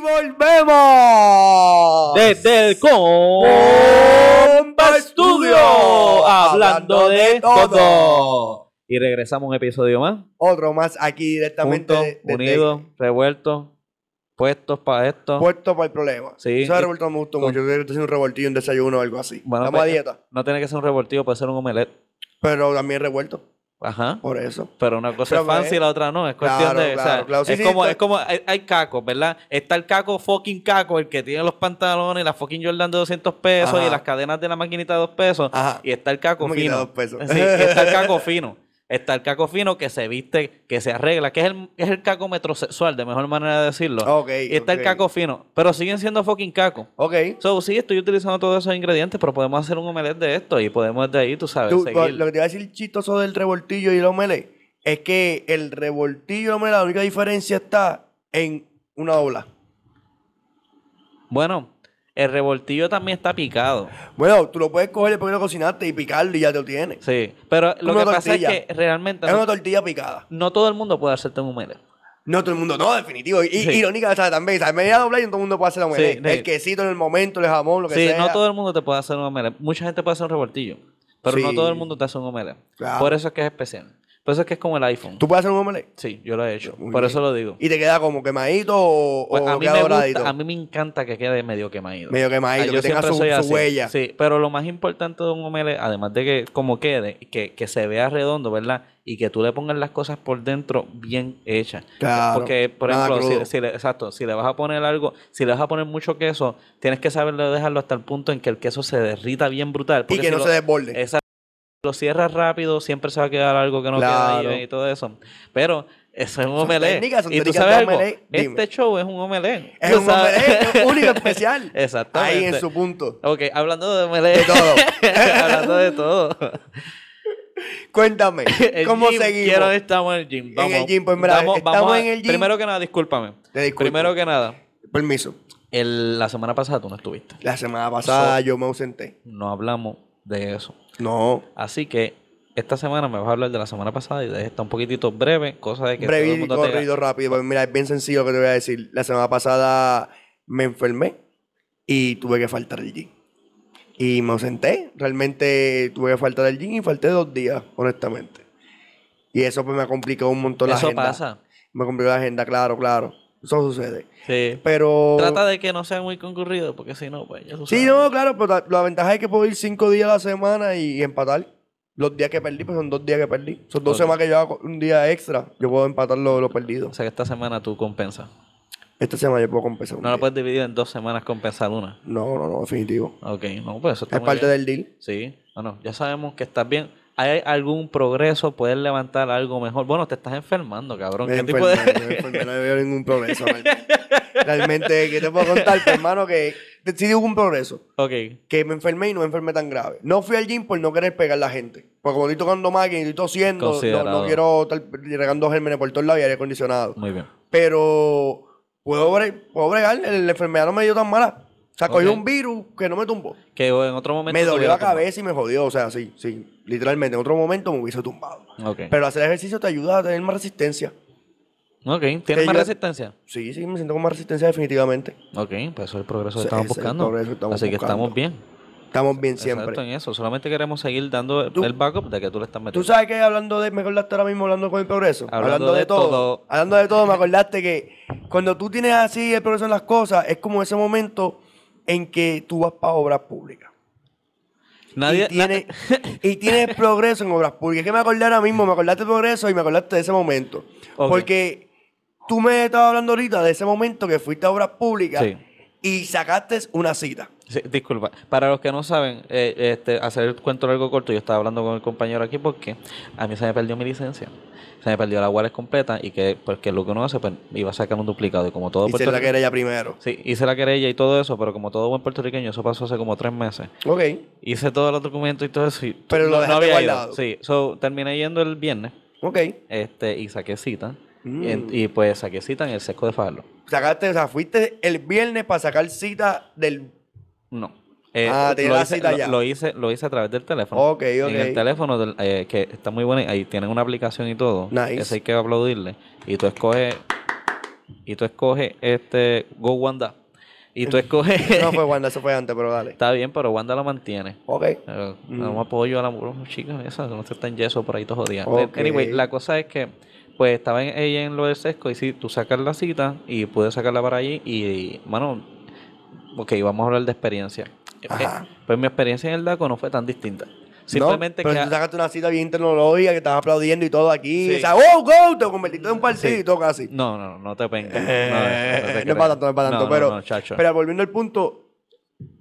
volvemos. Desde el Compa Studio, hablando de todo. Y regresamos a un episodio más. Otro más aquí directamente. Juntos, de- de- unidos, revueltos, puestos para esto. Puesto para el problema. Sí. Eso de revuelto me gustó mucho. Yo creo que haciendo un revoltillo, un desayuno o algo así. Bueno, Estamos a pues, dieta. No tiene que ser un revoltillo, puede ser un omelette. Pero también revuelto. Ajá. Por eso. Pero una cosa Pero, es fancy y la otra no. Es cuestión claro, de. o claro, sea, claro. Sí, es, sí, como, es como. Hay, cacos, ¿verdad? Está el caco fucking caco, el que tiene los pantalones y la fucking Jordan de 200 pesos Ajá. y las cadenas de la maquinita de 2 pesos. Ajá. Y está el caco fino. de dos pesos. Sí, está el caco fino. Está el caco fino que se viste, que se arregla, que es el, es el caco metrosexual, de mejor manera de decirlo. Ok, y está el caco fino. Pero siguen siendo fucking caco. Ok. So, sí, estoy utilizando todos esos ingredientes, pero podemos hacer un omelette de esto y podemos de ahí, tú sabes, Tú, seguir. lo que te iba a decir chistoso del revoltillo y el omelette es que el revoltillo y el omelette, la única diferencia está en una dobla. Bueno, el revoltillo también está picado. Bueno, tú lo puedes coger después que lo cocinaste y picarlo y ya te lo tienes. Sí, pero lo que pasa es que realmente Es no, una tortilla picada. no todo el mundo puede hacerte un omelette. No todo el mundo, no, definitivo. Y Sí. irónica, ¿sabes? También, ¿sabes? Media dobla y no todo el mundo puede hacer la omelette. Sí, sí. El quesito en el momento, el jamón, lo que Sí, sea. no todo el mundo te puede hacer un omelette. Mucha gente puede hacer un revoltillo, pero no Sí. todo el mundo te hace un omelette. Claro. Por eso es que es especial. Por eso es que es como el iPhone. ¿Tú puedes hacer un omelette? Sí, yo lo he hecho. Muy Por bien. eso lo digo. Y te queda como quemadito o, Pues o a, mí queda me doradito. gusta, a mí me encanta que quede medio quemadito. Medio quemadito, Ah, que tenga su- su huella. Sí, pero lo más importante de un omelette, además de que como quede, que, que se vea redondo, ¿verdad? Y que tú le pongas las cosas por dentro bien hechas. Claro, Porque, por ejemplo, si, si le, exacto, si le vas a poner algo, si le vas a poner mucho queso, tienes que saberlo dejarlo hasta el punto en que el queso se derrita bien brutal. Y que si no lo- se desborde. Exacto. Lo cierras rápido, siempre se va a quedar algo que no queda ahí y todo eso. Pero eso es un son y tú sabes algo, este show es un omelette. Es un sabes. omelette único, especial. Exactamente. Ahí en su punto. Ok, hablando de omelette. De todo. hablando de todo. Cuéntame, ¿cómo gym, seguimos? Quiero estamos en el gym. Vamos, el gym, pues, mira, vamos- estamos vamos a- en el gym. Primero que nada, discúlpame. Te disculpo. Primero que nada, Permiso. el- la semana pasada tú no estuviste. La semana pasada So- yo me ausenté. No hablamos de eso. No. Así que esta semana me vas a hablar de la semana pasada y de esta un poquitito breve, cosa de que todo el Breve y mundo tenga- corrido rápido. Pues mira, es bien sencillo lo que te voy a decir. La semana pasada me enfermé y tuve que faltar al gym. Y me ausenté. Realmente tuve que faltar al gym y falté dos días, honestamente. Y eso pues me ha complicado un montón la Eso agenda. pasa. Me complicó la agenda, claro, claro. Eso sucede. Sí. Pero... Trata de que no sea muy concurrido, porque si no, pues ya tú Sí, no, claro, pero la, la ventaja es que puedo ir cinco días a la semana y, empatar. Los días que perdí, pues son dos días que perdí. Son dos Ok. semanas que yo hago un día extra. Yo puedo empatar lo, lo perdido. O sea que esta semana tú compensas. Esta semana yo puedo compensar No la día. puedes dividir en dos semanas compensar una. No, no, no, definitivo. Ok, no, pues eso está Es muy parte bien. del deal. Sí, bueno, ya sabemos que estás bien. ¿Hay algún progreso? ¿Puedes levantar algo mejor? Bueno, te estás enfermando, cabrón. Me ¿Qué tipo de...? me enfermé, no veo ningún progreso. Realmente, ¿qué te puedo contar, pues, hermano? Que sí hubo un progreso. ok, Que me enfermé y no me enfermé tan grave. No fui al gym por no querer pegar a la gente. Porque como estoy tocando máquina y estoy tosiendo, no, quiero estar regando gérmenes por todos lados y aire acondicionado. muy bien. Pero puedo, bre- puedo bregar, el- la enfermedad no me dio tan mala. O sea, cogí un virus que no me tumbó. Que en otro momento... Me dolió la cabeza y me jodió. O sea, sí, sí. Literalmente, en otro momento me hubiese tumbado. Pero hacer ejercicio te ayuda a tener más resistencia. ok. ¿Tienes más resistencia? Sí, sí, me siento con más resistencia definitivamente. Ok, pues eso es el progreso que estamos buscando. progreso que estamos Así que buscando. estamos bien. Estamos bien siempre. Exacto, en eso. Solamente queremos seguir dando Tú- el backup de que tú le estás Tú metiendo. sabes que hablando de, me acordaste ahora mismo hablando con el progreso. Hablando de todo. Hablando de todo, me acordaste que cuando tú tienes así el progreso en las cosas, es como ese momento en que tú vas para obras públicas. Nadie... y, tiene, y tienes progreso en obras públicas. Es que me acordé ahora mismo, me acordaste de progreso y me acordaste de ese momento. Porque tú me estabas hablando ahorita de ese momento que fuiste a obras públicas Sí. y sacaste una cita. Sí, disculpa. Para los que no saben, eh, este, hacer el cuento largo corto, yo estaba hablando con el compañero aquí porque a mí se me perdió mi licencia. Se me perdió la wallet completa y que, pues, que lo que uno hace, pues, iba a sacar un duplicado. Y como todo se la querella primero. Sí, hice la querella y todo eso, pero como todo buen puertorriqueño, eso pasó hace como tres meses. Ok. Hice todos los documentos y todo eso. y Pero lo dejaste había ido. guardado. Sí, so, terminé yendo el viernes Ok. este, y saqué cita. Mm. Y, pues saqué cita en el sesco de Fajardo. Sacaste, o sea, fuiste el viernes para sacar cita del. No. Eh, Ah, tenía la hice, cita lo- ya. lo hice, lo hice a través del teléfono. Ok, ok. En el teléfono, del- eh, que está muy bueno, ahí tienen una aplicación y todo. Nice. Esa hay que aplaudirle. Y tú escoges y tú escoges este Go Wanda y tú escoges No fue Wanda, eso fue antes, pero dale. está bien pero Wanda lo mantiene Ok. pero Mm. no apoyo a la oh, chica esa no se está en yeso por ahí todo jodida Ok. anyway la cosa es que pues estaba en- ella en lo del sesco y sí tú sacas la cita y pude sacarla para allí y, mano ok vamos a hablar de experiencia Ajá. Eh, pues mi experiencia en el DACO no fue tan distinta simplemente no, pero que tú sacaste una cita bien tecnológica que estás aplaudiendo y todo aquí. Sí. O sea, ¡wow, go! Te convertiste en un partido Sí. casi. No, no, no te vengas. No, Eh, no, no te no es para tanto, no es para tanto. Pero, pero volviendo al punto,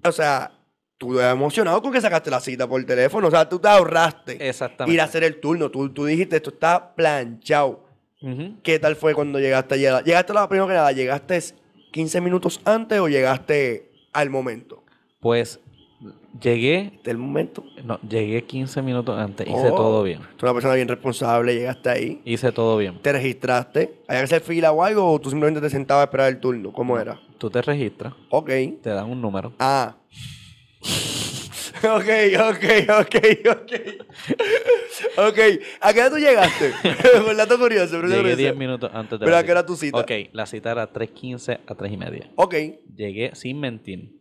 o sea, tú te emocionado con que sacaste la cita por teléfono. O sea, tú te ahorraste Exactamente. ir a hacer el turno. Tú, tú dijiste, esto está planchado. ¿Qué tal fue cuando llegaste allá? ¿Llegaste la primero que nada? ¿Llegaste 15 minutos antes o llegaste al momento? Pues llegué, ¿Del momento? no, llegué 15 minutos antes, hice Oh, todo bien. Tú eres una persona bien responsable, llegaste ahí. Hice todo bien. ¿Te registraste? ¿Había que hacer fila o algo o tú simplemente te sentabas a esperar el turno? ¿Cómo era? Tú te registras, Ok. te dan un número. Ah. ok, ok, ok, ok. ok. ¿A qué hora tú llegaste? Por dato curioso, pero Llegué curioso. 10 minutos antes de ¿Pero la a qué era cita. tu cita? Ok, la cita era 3.15 a 3 y media. Ok. Llegué sin mentir.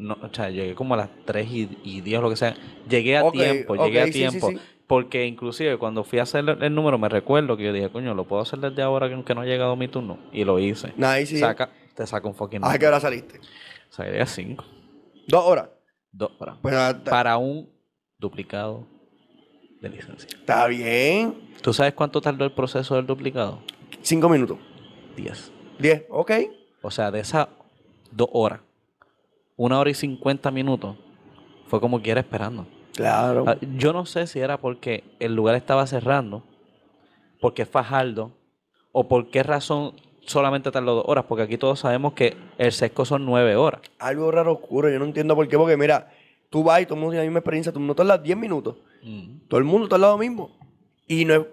No, o sea, llegué como a las 3 y, y 10 o lo que sea. Llegué a tiempo, llegué a sí, tiempo. sí. Porque inclusive cuando fui a hacer el, el número me recuerdo que yo dije, coño, lo puedo hacer desde ahora que aunque no ha llegado mi turno. Y lo hice. Nice. Saca, te saca un fucking ¿A qué hora saliste? Salí a 5. Dos horas. Dos horas. Pues Para un duplicado de licencia. está bien. ¿Tú sabes cuánto tardó el proceso del duplicado? Cinco minutos. 10. Diez. Ok. O sea, de esas dos horas, una hora y 50 minutos, fue como quiera esperando. Claro. Ah, Yo no sé si era porque el lugar estaba cerrando, porque es Fajardo, o por qué razón solamente tardó dos horas, porque aquí todos sabemos que el sesco son nueve horas. Algo raro ocurre. Yo no entiendo por qué. Porque mira, tú vas y todo el mundo tiene la misma experiencia. Tú no tardas 10 minutos. Todo el mundo está al lado mismo. Y no es,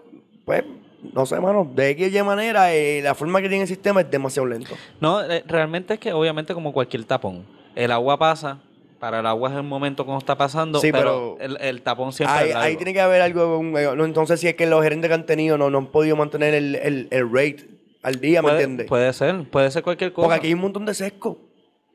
pues, no sé, mano, de y manera, eh, la forma que tiene el sistema es demasiado lento. No, eh, realmente es que obviamente como cualquier tapón, el agua pasa, para el agua es el momento cuando está pasando, Sí, pero, pero el, el tapón siempre es ahí tiene que haber algo, eh, no, entonces si es que los gerentes que han tenido no, no han podido mantener el, el, el rate al día, ¿me entiendes? puede ser, puede ser cualquier cosa. Porque aquí hay un montón de sesco.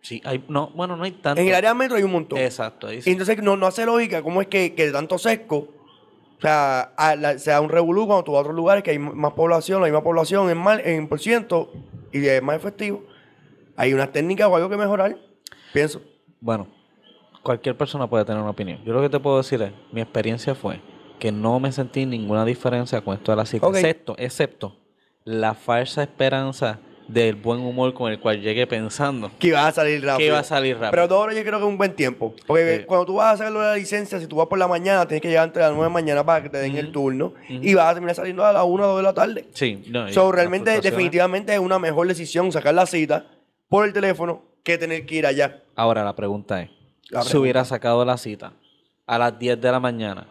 Sí, hay, no, bueno, no hay tanto. En el área metro hay un montón. Exacto, ahí Y sí. entonces no, no hace lógica cómo es que, que tanto sesco, o sea, a la- sea un revolú cuando tú vas a otros lugares que hay más población, la misma población en, mal, en por ciento y es más efectivo. Hay unas técnicas o algo que mejorar, pienso. Bueno, cualquier persona puede tener una opinión. Yo lo que te puedo decir es, mi experiencia fue que no me sentí ninguna diferencia con esto de la cita, excepto, excepto la falsa esperanza del buen humor con el cual llegué pensando Que iba a salir rápido. que iba a salir rápido. Pero horas yo creo que es un buen tiempo. Porque Sí. cuando tú vas a sacarlo de la licencia, si tú vas por la mañana, tienes que llegar entre las 9 de la mañana para que te den el turno. Y vas a terminar saliendo a las 1 o 2 de la tarde. sí, no, So, realmente, definitivamente es una mejor decisión sacar la cita por el teléfono que tener que ir allá. Ahora la pregunta es, La si hubiera sacado la cita a las 10 de la mañana,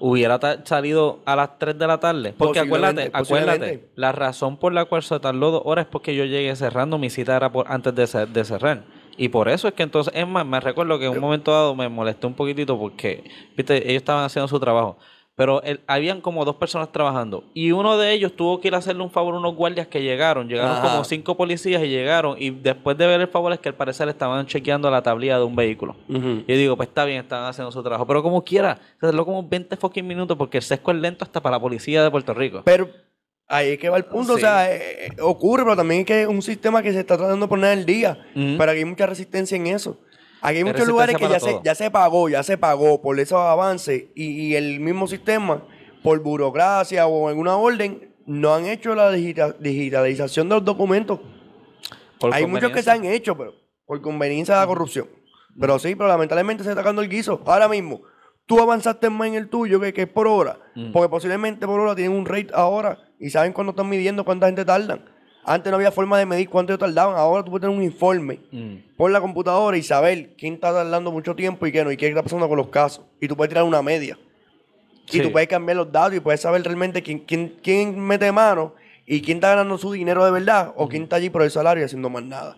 hubiera salido a las 3 de la tarde. Porque acuérdate, acuérdate, la razón por la cual se tardó dos horas es porque yo llegué cerrando, mi cita era por, antes de, de cerrar. Y por eso es que entonces, es más, me recuerdo que en un momento dado me molesté un poquitito porque, viste, ellos estaban haciendo su trabajo. Pero el- habían como dos personas trabajando. Y uno de ellos tuvo que ir a hacerle un favor a unos guardias que llegaron. Llegaron Ajá. como cinco policías y llegaron. Y después de ver el favor es que al parecer estaban chequeando la tablilla de un vehículo. Y yo digo, pues está bien, están haciendo su trabajo. Pero como quiera, se tardó como 20 fucking minutos porque el sesco es lento hasta para la policía de Puerto Rico. Pero ahí es que va el punto. O sea, eh, eh, ocurre, pero también es que es un sistema que se está tratando de poner al día. Ujú. Pero aquí hay mucha resistencia en eso. Aquí hay muchos lugares que ya se, ya se pagó, ya se pagó por esos avances y, y el mismo sistema, por burocracia o alguna orden, no han hecho la digita- digitalización de los documentos. Por hay muchos que se han hecho, pero por conveniencia de la corrupción. Pero sí, pero lamentablemente se está sacando el guiso. Ahora mismo, tú avanzaste más en el tuyo que, que es por hora. Mm. Porque posiblemente por hora tienen un rate ahora y saben cuándo están midiendo cuánta gente tardan. Antes no había forma de medir cuánto ellos tardaban. Ahora tú puedes tener un informe Mm. por la computadora y saber quién está tardando mucho tiempo y qué no, y qué está pasando con los casos. Y tú puedes tirar una media. Y tú puedes cambiar los datos y puedes saber realmente quién, quién, quién mete mano y quién está ganando su dinero de verdad o quién está allí por el salario y haciendo más nada.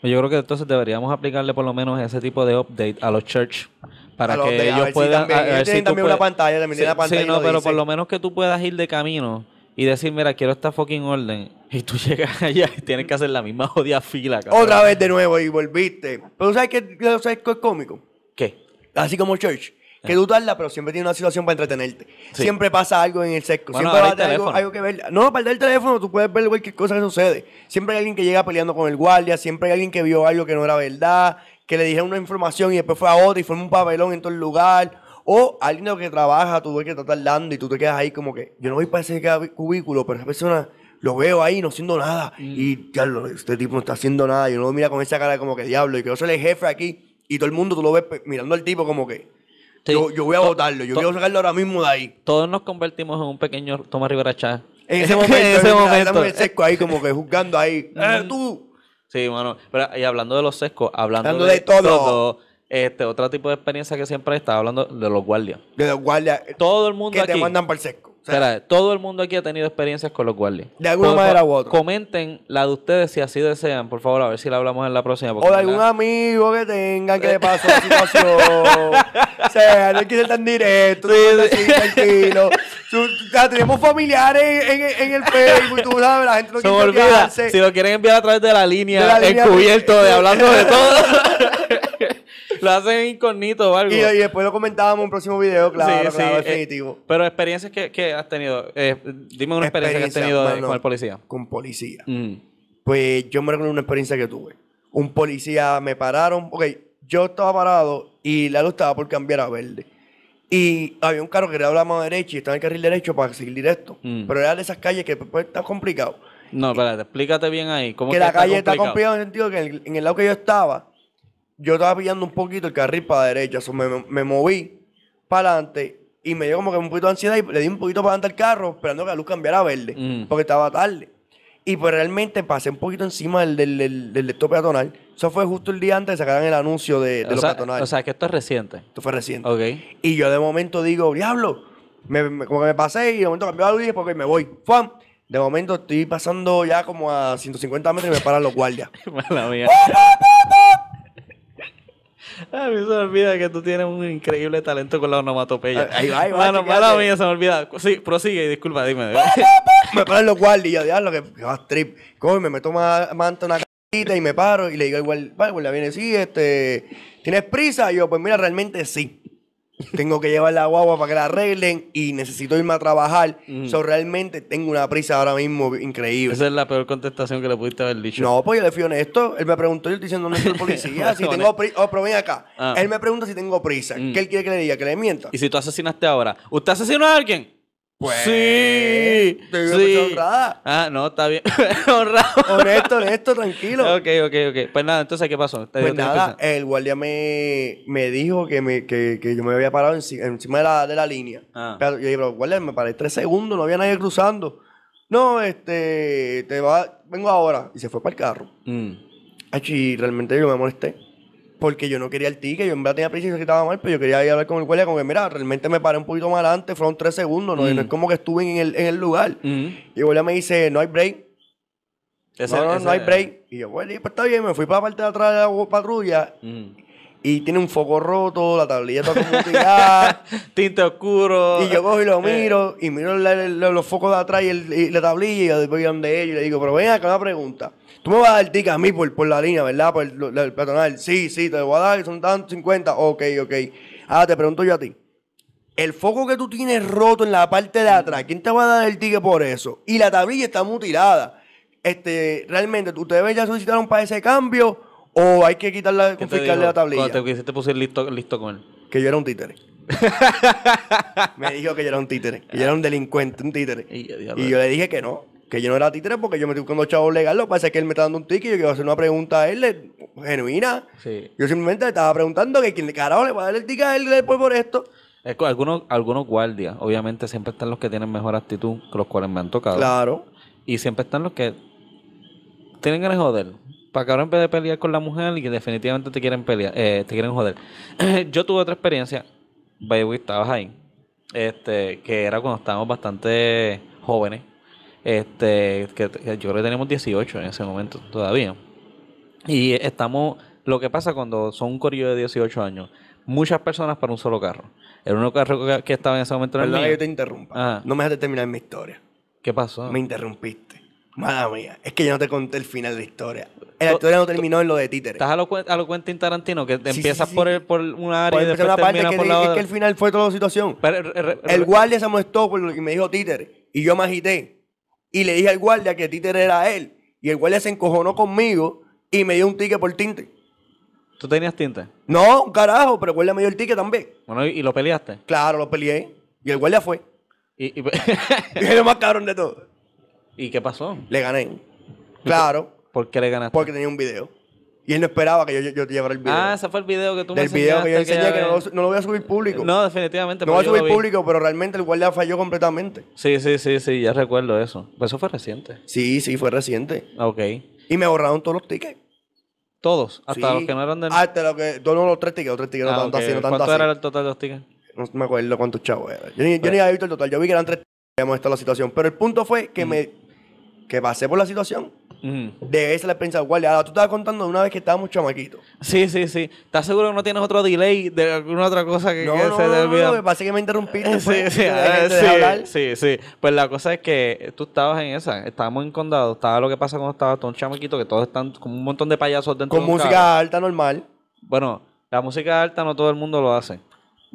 Pues Yo creo que entonces deberíamos aplicarle por lo menos ese tipo de update a los church para los que ellos puedan también- una pantalla, también Sí, la pantalla sí, no, pero dice. por lo menos que tú puedas ir de camino y decir, mira, quiero esta fucking orden. Y tú llegas allá y tienes que hacer la misma jodida fila, cabrón. Otra vez de nuevo y volviste. Pero ¿sabes qué, ¿sabes qué es cómico? ¿Qué? Así como Church. Que Eh. tú tardas, pero siempre tiene una situación para entretenerte. Sí. Siempre pasa algo en el sesco. Bueno, siempre va a tener algo que ver. No, para el teléfono tú puedes ver cualquier cosa que sucede. Siempre hay alguien que llega peleando con el guardia. Siempre hay alguien que vio algo que no era verdad. Que le dijeron una información y después fue a otra y fue un papelón en todo el lugar. O alguien que trabaja, tú ves que está tardando y tú te quedas ahí como que yo no voy para ese cubículo, pero esa persona lo veo ahí no haciendo nada. Mm. Y diablo, este tipo no está haciendo nada. Y uno lo mira con esa cara como que diablo. Y que yo soy el jefe aquí. Y todo el mundo tú lo ves mirando al tipo como que Sí. yo, yo voy a votarlo. Yo quiero sacarlo ahora mismo de ahí. Todos nos convertimos en un pequeño Tomás Rivera Chá. En ese momento, en ese estamos momento. en el sesco ahí como que juzgando ahí. ¡Eh, tú! Sí, bueno, pero y hablando de los sescos, hablando, Hablando de todo. Este, otro tipo de experiencia que siempre está hablando de los guardias. De los guardias Todo el mundo que te aquí, mandan para el sesco. O sea, espera, todo el mundo aquí ha tenido experiencias con los guardias. De alguna Por manera u otra. Comenten la de ustedes si así desean, por favor, a ver si la hablamos en la próxima. o de algún amigo que tengan que le pasó la situación. o sea, no hay que ser tan directo. Sí, tranquilo. Tenemos familiares en, en- en el Facebook. Tú sabes, la gente no Se quiere olvida. Si lo quieren enviar a través de la línea, De la línea- encubierto de hablando de todo, lo hacen incógnito o algo. Y, y después lo comentábamos en un próximo video, claro, Sí, claro, sí, eh, definitivo. pero experiencias que, que has tenido. eh, dime una experiencia, que has tenido mano. con el policía. Con policía. Mm. Pues yo me recuerdo una experiencia que tuve. Un policía me pararon, ok, yo estaba parado y Lalo estaba por cambiar a verde. Y había un carro que era de la mano derecha y estaba en el carril derecho para seguir directo. Mm. Pero era de esas calles que pues, está complicado. No, espérate, explícate bien ahí. ¿Cómo Que que la calle está complicada en el sentido que en el, en el lado que yo estaba, yo estaba pillando un poquito el carril para la derecha. So, me, me moví para adelante y me dio como que un poquito de ansiedad y le di un poquito para adelante al carro esperando que la luz cambiara a verde. Mm. Porque estaba tarde. Y pues realmente pasé un poquito encima del, del, del, del lector peatonal. Eso fue justo el día antes de sacar el anuncio de, los sea, peatonales. o sea, que esto es reciente. Esto fue reciente. Ok. Y yo de momento digo, diablo, me, me- como que me pasé y de momento cambió la luz y porque me voy. ¡Fam! De momento estoy pasando ya como a 150 metros y me paran los guardias. Mala mía. A mí se me olvida que tú tienes un increíble talento con la onomatopeya. Ahí va, ahí va, Mano, mala mía, se me olvida. Sí, prosigue, disculpa, dime. me paran los guardias diablo, que que va trip. Coge, me meto más, ante una y me paro y le digo al guardia, vale, el guardia viene, sí, este, ¿tienes prisa? Y yo, pues mira, realmente sí. Tengo que llevar la guagua para que la arreglen y necesito irme a trabajar. Mm. So, realmente tengo una prisa ahora mismo increíble. Esa es la peor contestación que le pudiste haber dicho. No, pues yo le fui honesto. Él me preguntó, yo estoy diciendo, ¿dónde está el policía? si tengo prisa. Oh, pero ven acá. Ah. Él me pregunta si tengo prisa. Mm. ¿Qué él quiere que le diga? ¿Que le mienta? Y si tú asesinaste ahora, ¿usted asesinó a alguien? Pues, sí. te sí. pues, honrada. Ah, no, está bien. Honrado. Honesto, honesto, tranquilo. ok, ok, ok. Pues nada, entonces, ¿qué pasó? Te- Pues nada, el guardia me, me dijo que, me, que, que yo me había parado enci- encima de la, de la línea. Ah. Pero yo dije, pero guardia, me paré tres segundos, no había nadie cruzando. No, este, te va, vengo ahora. Y se fue para el carro. Mm. Ay, y realmente yo me molesté. Porque yo no quería el ticket, yo en verdad tenía prisa y se quitaba mal, pero yo quería ir a hablar con el guardia, como que mira, realmente me paré un poquito más adelante, fueron tres segundos, ¿no? Es Mm. como que estuve en el, en el lugar. Mm. Y el guardia me dice, no hay break, Ese- no, no, ese- no hay break. Y yo, bueno, pues está bien, me fui para la parte de atrás de la patrulla Mm. y tiene un foco roto, la tablilla está como tirada. Tinte oscuro. y yo cojo y lo Eh, miro y miro la- la- los focos de atrás y, el- y la tablilla y yo voy donde ellos y le digo, pero ven acá una pregunta. Tú me vas a dar ticket a mí por, por la línea, ¿verdad? Por el, el peatonal. Sí, sí, te lo voy a dar, son tantos 50. Ok, ok. Ahora te pregunto yo a ti. El foco que tú tienes roto en la parte de atrás, ¿quién te va a dar el ticket por eso? Y la tablilla está mutilada. Este, realmente, ¿ustedes ya solicitaron para ese cambio o hay que quitarla, ¿qué te confiscarle la tablilla? Cuando te quisiste pusir listo, listo con él. Que yo era un títere. Me dijo que yo era un títere, que yo era un delincuente, un títere. Y yo le dije que no, que yo no era títere porque yo me estoy buscando chavos legal. Lo que pasa es que él me está dando un ticket y yo quiero hacer una pregunta a él le- genuina. Sí. Yo simplemente le estaba preguntando que quién le carajo le va a dar el ticket a él después por esto. Es que algunos, algunos guardias, obviamente, siempre están los que tienen mejor actitud, que los cuales me han tocado. Claro. Y siempre están los que tienen ganas de joder. Para que ahora en vez de pelear con la mujer y que definitivamente te quieren pelear, eh, te quieren joder. Yo tuve otra experiencia, baby, estabas ahí, este, que era cuando estábamos bastante jóvenes. Este, que, que yo creo que teníamos 18 en ese momento todavía. Y estamos, lo que pasa cuando son un corillo de 18 años, muchas personas para un solo carro. El único carro que, que estaba en ese momento era el Perdón que mío. yo te interrumpa. Ajá. No me dejes terminar mi historia. ¿Qué pasó? Me interrumpiste. Mala mía. Es que yo no te conté el final de la historia. La historia no terminó en lo de títeres. ¿Estás a lo, a lo Quentin Tarantino? Que te Sí, empiezas sí, sí. Por, el, por una área Por y después una parte terminas que, por la es que el final fue toda la situación. Pero, re- re- El guardia se molestó por lo que me dijo títere. Y yo me agité. Y le dije al guardia que títere era él. Y el guardia se encojonó conmigo y me dio un ticket por tinte. ¿Tú tenías tinte? No, un carajo, pero el guardia me dio el ticket también. Bueno, ¿y, y lo peleaste? Claro, lo peleé. Y el guardia fue. ¿Y, y, Y es lo más cabrón de todo. ¿y qué pasó? Le gané. Claro, ¿Por qué le ganaste? porque tenía un video. Y él no esperaba que yo, yo, yo te llevara el video. Ah, ese fue el video que tú me Del video que yo enseñé que no lo, no lo voy a subir público. No, definitivamente. No voy a subir público, pero realmente el guardia falló completamente. Sí, sí, sí, sí, ya recuerdo eso. Pues eso fue reciente. Sí, sí, fue reciente. Ok. Y me borraron todos los tickets. Todos, hasta Sí. los que no eran del... Hasta lo que. Todos los tres tickets, los tres tickets, no Ah, tanto ok. así, no tanto ¿Cuánto así. era el total de los tickets? No me acuerdo cuántos chavos era. Yo ni, yo ni había visto el total. Yo vi que eran tres habíamos estado en la situación. Pero el punto fue que me. que pasé por la situación. De esa la experiencia guardia. Ahora tú estabas contando de una vez que estábamos chamaquitos. Sí, sí, sí. ¿Estás seguro que no tienes otro delay de alguna otra cosa que, No, que no, se te no, olvida? no, parece que me interrumpiste. Sí, pues, sí, ah, sí, sí, sí. Pues la cosa es que tú estabas en esa, estábamos en condado, estaba lo que pasa cuando estaba todo un chamaquito, que todos están como un montón de payasos dentro Con de un música carro. alta normal. Bueno, la música alta no todo el mundo lo hace.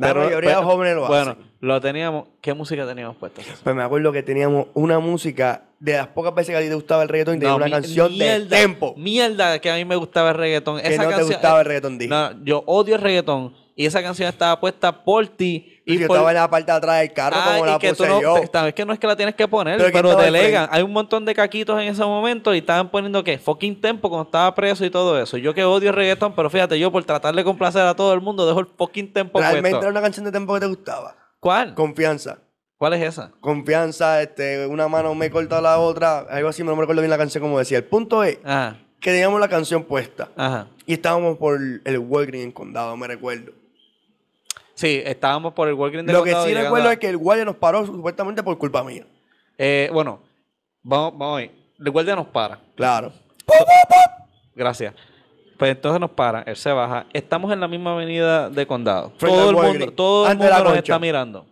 La mayoría de los jóvenes lo bueno, hacen. lo teníamos. ¿Qué música teníamos puesta? Pues me acuerdo que teníamos una música de las pocas veces que a ti te gustaba el reggaetón y No, una mi- canción de mierda, tempo. Mierda, que a mí me gustaba el reggaetón. Que esa no te canción, gustaba eh, el reggaetón, dije. No, yo odio el reggaetón. Y esa canción estaba puesta por ti. Y yo por, estaba en la parte de atrás del carro Ah, como la que puse no, yo. te- es que no es que la tienes que poner, Pero pero, ¿quién estaba al delegan. Hay un montón de caquitos en ese momento y estaban poniendo que fucking tempo cuando estaba preso y todo eso. Yo que odio el reggaetón, pero fíjate, yo por tratar de complacer a todo el mundo dejo el fucking tempo Realmente puesto. era una canción de tempo que te gustaba. ¿Cuál? Confianza. ¿Cuál es esa? Confianza, este, una mano me corta la otra, algo así, no me recuerdo bien la canción como decía. El punto es Ajá, que teníamos la canción puesta ajá. y estábamos por el Walgreens en Condado, me recuerdo. Sí, estábamos por el Walgreens de Lo que sí recuerdo a- es que el guardia nos paró supuestamente por culpa mía. Eh, bueno, vamos, vamos a ir. El guardia nos para. Claro. Gracias. Pues entonces nos para, él se baja. Estamos en la misma avenida de Condado. Frente todo el mundo, Walgreens, todo el antes de la mundo nos concha. está mirando.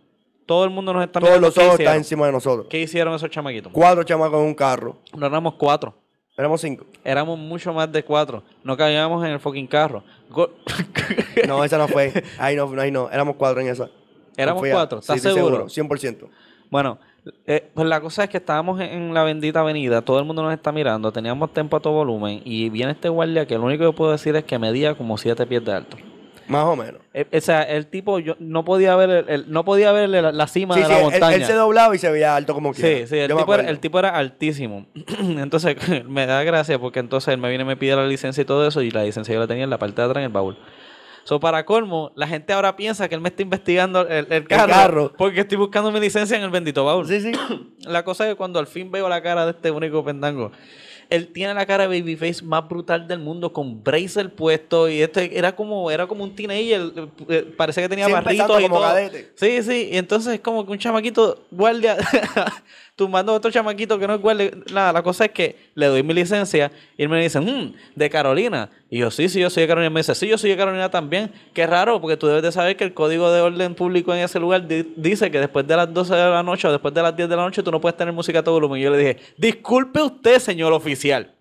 Todo el mundo nos está Todos mirando. los ¿Qué ojos hicieron? están encima de nosotros. ¿Qué hicieron esos chamaquitos? Cuatro chamacos en un carro. No éramos cuatro. Éramos cinco. Éramos mucho más de cuatro. No cabíamos en el fucking carro. Go- No, esa no fue. Ahí no, ahí no. Éramos cuatro en esa. Éramos cuatro, ¿estás Sí, estoy seguro? 100%. Bueno, eh, pues la cosa es que estábamos en, en la bendita avenida, todo el mundo nos está mirando, teníamos tiempo a todo volumen y viene este guardia que lo único que puedo decir es que medía como siete pies de alto. Más o menos. Eh, o sea, el tipo yo no podía ver el, el- no podía ver la, la cima Sí, de sí, la montaña. él se doblaba y se veía alto como Sí, quiera. sí, el tipo, era, acuerdo. el tipo era altísimo. entonces, me da gracia porque entonces él me viene y me pide la licencia y todo eso, y la licencia yo la tenía en la parte de atrás en el baúl. So, para colmo, la gente ahora piensa que él me está investigando el, el carro, carro. porque estoy buscando mi licencia en el bendito baúl. Sí, sí. La cosa es que cuando al fin veo la cara de este único pendango, él tiene la cara de babyface más brutal del mundo, con bracer puesto, y este era como, era como un teenager, eh, parece que tenía barritos y como todo. cadete. Sí, sí, y entonces es como que un chamaquito guardia tumbando a otro chamaquito que no es guardia. Nada, la cosa es que le doy mi licencia y me dice, "Mm, de Carolina. Y yo, sí, sí, yo soy de Carolina. Me dice, sí, yo soy de Carolina también. Qué raro, porque tú debes de saber que el código de orden público en ese lugar di- dice que después de las 12 de la noche o después de las 10 de la noche tú no puedes tener música a todo volumen. Y yo le dije, disculpe usted, señor oficial.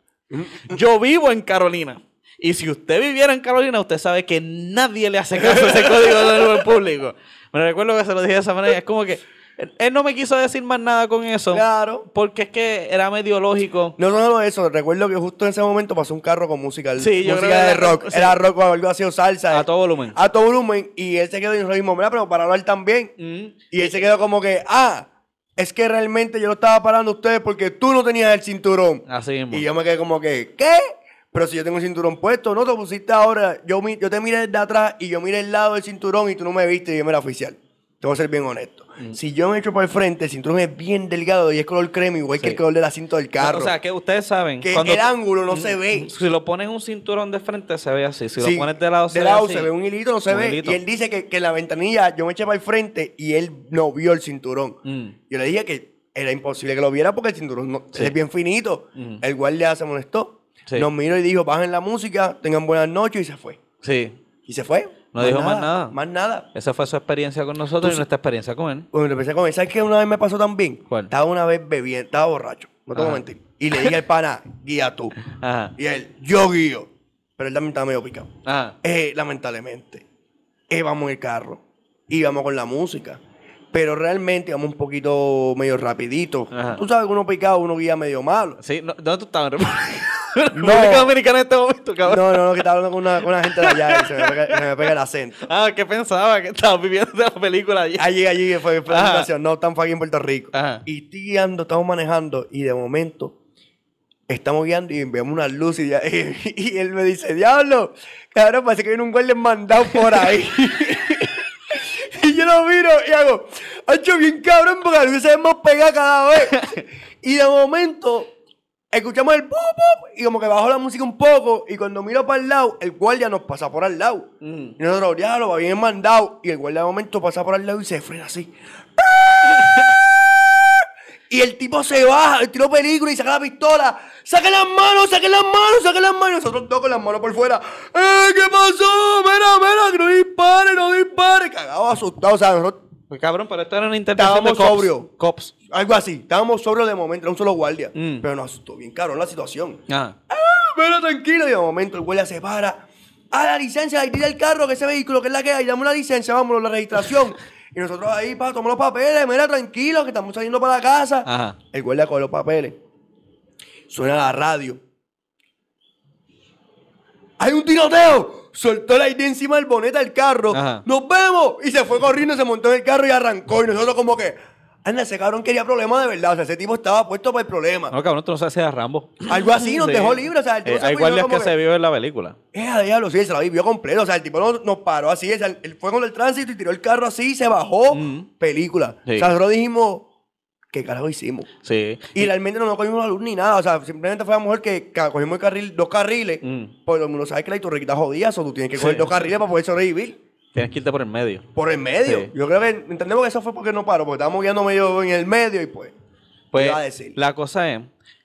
Yo vivo en Carolina. Y si usted viviera en Carolina, usted sabe que nadie le hace caso a ese código de orden público. Me recuerdo que se lo dije de esa manera. Es como que él, no me quiso decir más nada con eso. Claro. Porque es que era medio lógico. No solo eso, recuerdo que justo en ese momento pasó un carro con música, Sí, yo música creo que de era- rock. sí. Era rock o algo así o salsa. A todo volumen. A todo volumen. Y él se quedó y nosotros dijimos, mira, pero para hablar también. Mm. Y él se quedó como que, ah, es que realmente yo lo estaba parando a ustedes porque tú no tenías el cinturón. Así mismo. Y yo me quedé como que, ¿qué? Pero si yo tengo el cinturón puesto, no te pusiste ahora. Yo, yo te miré desde atrás y yo miré el lado del cinturón y tú no me viste y yo me era oficial. Te voy a ser bien honesto. Mm. Si yo me echo para el frente, el cinturón es bien delgado y es color crema, igual que el color del asiento del carro. O sea, que ustedes saben. que cuando- el ángulo no se ve. Si lo pones un cinturón de frente, se ve así. Si Sí, lo pones de lado, se de ve lado así. se ve un hilito, no se Un ve. hilito. Y él dice que, que en la ventanilla yo me eché para el frente y él no vio el cinturón. Mm. Yo le dije que era imposible que lo viera porque el cinturón no- Sí. es bien finito. Ujú. El guardia se molestó. Nos miró y dijo, bajen la música, tengan buenas noches y se fue. Sí. Y se fue. No dijo más nada. Más nada. Esa fue su experiencia con nosotros y nuestra experiencia con él. Cuando empecé con él, ¿sabes qué una vez me pasó también? ¿Cuál? Estaba una vez bebiendo, estaba borracho, no te voy a mentir. Y le dije al pana, guía tú. Ajá. Y él, yo guío. Pero él también estaba medio picado. Ajá. Eh, lamentablemente. Eh, vamos en el carro. Íbamos con la música. Pero realmente íbamos un poquito medio rapidito. Ajá. Tú sabes que uno picado, uno guía medio malo. Sí, no, ¿dónde tú estabas? República, Dominicana en este momento, cabrón. No, no, no, que estaba hablando con una, con una gente de allá y se me pega, se me pega el acento. Ah, ¿qué pensaba? Que estabas viviendo la película allí. Allí, allí fue, la situación. No, estamos aquí en Puerto Rico. Ajá. Y estoy guiando, estamos manejando y de momento estamos guiando y vemos una luz y, ya- y, él me dice, diablo, cabrón, parece que viene un guardia mandado por ahí. y yo lo miro y hago, hecho bien cabrón porque las luces hemos pegado cada vez. y de momento escuchamos el pop pop y como que bajó la música un poco y cuando miro para el lado, el guardia nos pasa por al lado. Mm. Y nosotros, diablo, va bien mandado. Y el guardia de momento pasa por al lado y se frena así. Y el tipo se baja, el tiro película y saca la pistola. ¡Saca las manos, saca las manos, saca las manos! Nosotros dos con las manos por fuera. ¡Eh, qué pasó! ¡Mira, mira! ¡Que no dispare, no dispare! Cagados, asustados. O sea, nosotros, Pues, cabrón, pero esto era una intervención de cops. Cops. Algo así. Estábamos sobrios de momento, era un solo guardia. Mm. Pero nos asustó bien cabrón la situación. Ah. Pero tranquilo, y de momento el guardia se para. A la licencia, ahí tira el carro, que ese vehículo, que es la que hay, dame una licencia, vámonos, la registración. y nosotros ahí, pa, tomamos los papeles, mira, tranquilo, que estamos saliendo para la casa. Ajá. El guardia coge los papeles. Suena la radio. ¡Hay un tiroteo! Soltó la idea encima del boneta del carro. Ajá. ¡Nos vemos! Y se fue corriendo, se montó en el carro y arrancó. Y nosotros como que... Anda, ese cabrón quería problemas de verdad. O sea, ese tipo estaba puesto para el problema. No, cabrón, tú no sabes si era Rambo. Algo así, nos Sí. dejó libre. O sea, el tipo Eh, se hay y guardias como que se vio en la película. Eh, diablo, sí, se la vivió completo. O sea, el tipo nos, nos paró así. o sea, él fue con el tránsito y tiró el carro así, se bajó. Mm. Película. Sí. O sea, nosotros dijimos, ¿qué carajo hicimos? Sí. Y realmente no nos cogimos la luz ni nada. O sea, simplemente fue la mujer que cogimos el carril, dos carriles. Mm. Porque todo el mundo sabe que la iturriquita jodida, o tú tienes que coger Sí. dos carriles para poder sobrevivir. Tienes que irte por el medio. Por el medio. Sí. Yo creo que entendemos que eso fue porque no paró, porque estábamos guiando medio en el medio y pues. Pues iba a decir. la cosa es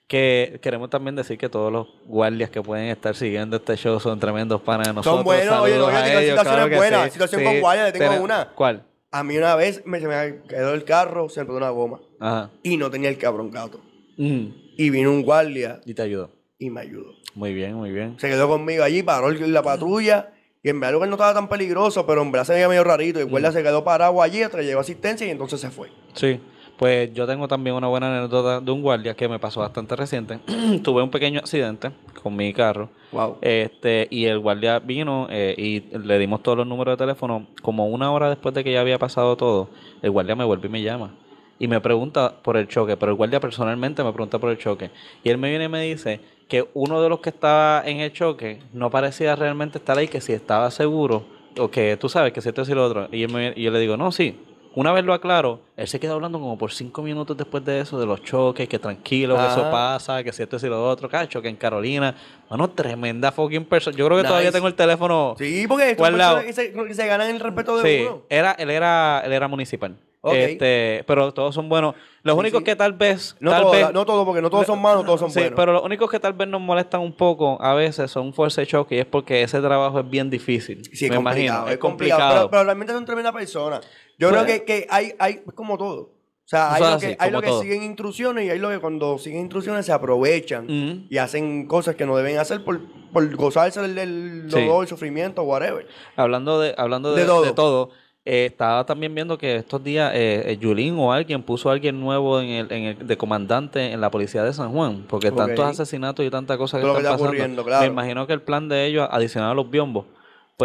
que queremos también decir que todos los guardias que pueden estar siguiendo este show son tremendos panas de nosotros. buenos, oye, oye, tengo ellos, situaciones claro buenas, sí. situación con guardia, le tengo una. ¿Cuál? A mí una vez me, se me quedó el carro, se me pegó una goma. Ajá. Y no tenía el cabrón gato. Mm. Y vino un guardia Y te ayudó. y me ayudó. Muy bien, muy bien. Se quedó conmigo allí, paró la patrulla. Y en verdad no estaba tan peligroso, pero en verdad se veía medio rarito. Y el guardia se quedó parado allí, llegó asistencia y entonces se fue. Sí. Pues yo tengo también una buena anécdota de un guardia que me pasó bastante reciente. Tuve un pequeño accidente con mi carro. Wow. Este, y el guardia vino eh, y le dimos todos los números de teléfono. Como una hora después de que ya había pasado todo, el guardia me vuelve y me llama. Y me pregunta por el choque, pero el guardia personalmente me pregunta por el choque. Y él me viene y me dice que uno de los que estaba en el choque no parecía realmente estar ahí, que si estaba seguro, o que tú sabes que si esto y lo otro. Y, él me- y yo le digo, no, sí. Una vez lo aclaro, él se queda hablando como por cinco minutos después de eso, de los choques, que tranquilo, que eso pasa, que si esto y lo otro, cacho, que en Carolina. Bueno, tremenda fucking persona. Yo creo que todavía tengo el teléfono. Sí, porque personas que se, que se ganan el respeto de Sí, uno. era, él era, él era municipal. Este, pero todos son buenos. Los Sí, únicos sí. que tal vez, No tal todo, vez, no todo, porque no todos son malos, todos son sí, buenos. pero los únicos que tal vez nos molestan un poco a veces son fuerza de choque y es porque ese trabajo es bien difícil. Sí, es me complicado, imagino, es es complicado. complicado. Pero, pero realmente son tremenda persona. Yo Pues- creo que, que hay, hay, es como todo. O sea, hay es lo que, así, hay lo que siguen instrucciones y hay lo que cuando siguen instrucciones se aprovechan y hacen cosas que no deben hacer por, por gozarse del, del Sí. dolor, el sufrimiento, whatever. Hablando de, hablando De de, todo. de todo, eh, estaba también viendo que estos días eh, eh, Yulín o alguien puso a alguien nuevo en el, en el, de comandante en la policía de San Juan, porque tantos asesinatos y tantas cosas que Todo lo están que está pasando. ocurriendo, claro. Me imagino que el plan de ellos, adicional a los biombos,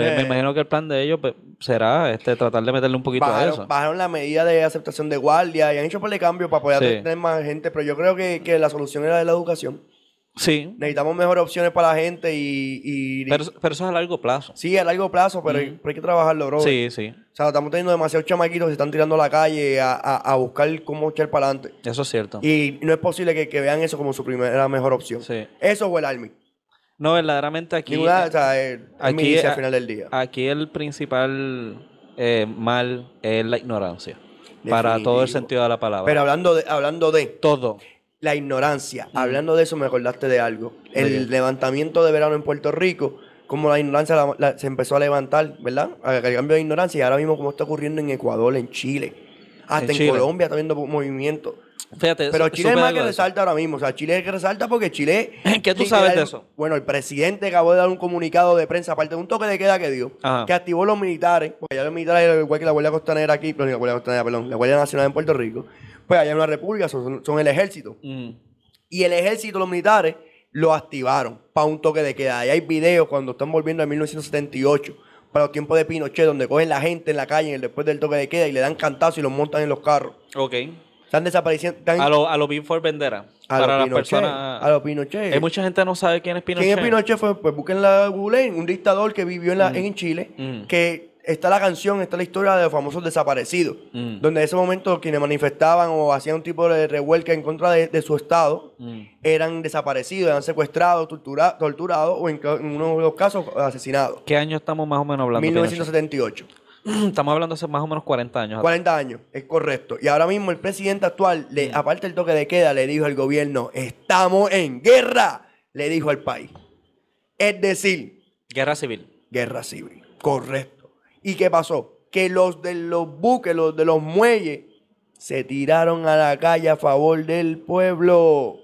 pues me Eh. imagino que el plan de ellos pues, será este tratar de meterle un poquito a eso. Bajaron, bajaron la medida de aceptación de guardia y han hecho por de cambio para poder Sí. tener más gente, pero yo creo que, que la solución era de la educación. Sí, Necesitamos mejores opciones para la gente y... y- pero, pero eso es a largo plazo. sí, a largo plazo, pero, hay, pero hay que trabajarlo, bro. Sí, sí, O sea, estamos teniendo demasiados chamaquitos que se están tirando a la calle a, a- a buscar cómo echar para adelante. eso es cierto. Y no es posible que, que vean eso como su primera mejor opción. Sí. Eso o el Army. No, verdaderamente aquí... Ninguna, o sea, es, es aquí, milicia eh, al final del día. Aquí el principal eh, mal es la ignorancia. Para todo el sentido de la palabra. Pero hablando de, hablando de todo. la ignorancia, hablando de eso, me acordaste de algo. ¿De El levantamiento de verano en Puerto Rico como la ignorancia la- la- se empezó a levantar, ¿verdad? El cambio de ignorancia y ahora mismo como está ocurriendo en Ecuador, en Chile. Hasta En. Colombia está viendo movimiento. Fíjate, Pero Chile es más que resalta ahora mismo. O sea, Chile es que resalta porque Chile. ¿Qué tú sabes de eso? Bueno, el presidente acabó de dar un comunicado de prensa, aparte de un toque de queda que dio, Ajá. que activó los militares, porque ya los militares, igual que la Guardia Costanera aquí, perdón, la Guardia Costanera, perdón, la Guardia Nacional en Puerto Rico, pues allá en una república son, son el ejército. Mm. Y el ejército, los militares, lo activaron para un toque de queda. Ahí hay videos cuando están volviendo a 1978, para los tiempos de Pinochet, donde cogen la gente en la calle en el- después del toque de queda y le dan cantazos y los montan en los carros. Ok. Están desapareciendo. Están A lo, a lo Before Bandera. a para los las personas. A los Pinochet. Hay mucha gente que no sabe quién es Pinochet. ¿Quién es Pinochet? Fue, pues busquen la Google, un dictador que vivió en, la, en Chile, Mm. que está la canción, está la historia de los famosos desaparecidos, Mm. donde en ese momento quienes manifestaban o hacían un tipo de revuelca en contra de, de su estado Mm. eran desaparecidos, eran secuestrados, tortura- torturados o en, uno de los casos asesinados. ¿Qué año estamos más o menos hablando? Pinochet? 1978. Estamos hablando hace más o menos 40 años. 40 años, es correcto. Y ahora mismo el presidente actual, Mm. le, aparte del toque de queda, le dijo al gobierno, estamos en guerra, le dijo al país. Es decir, Guerra civil. guerra civil. Correcto. ¿Y qué pasó? Que los de los buques, los de los muelles, se tiraron a la calle a favor del pueblo.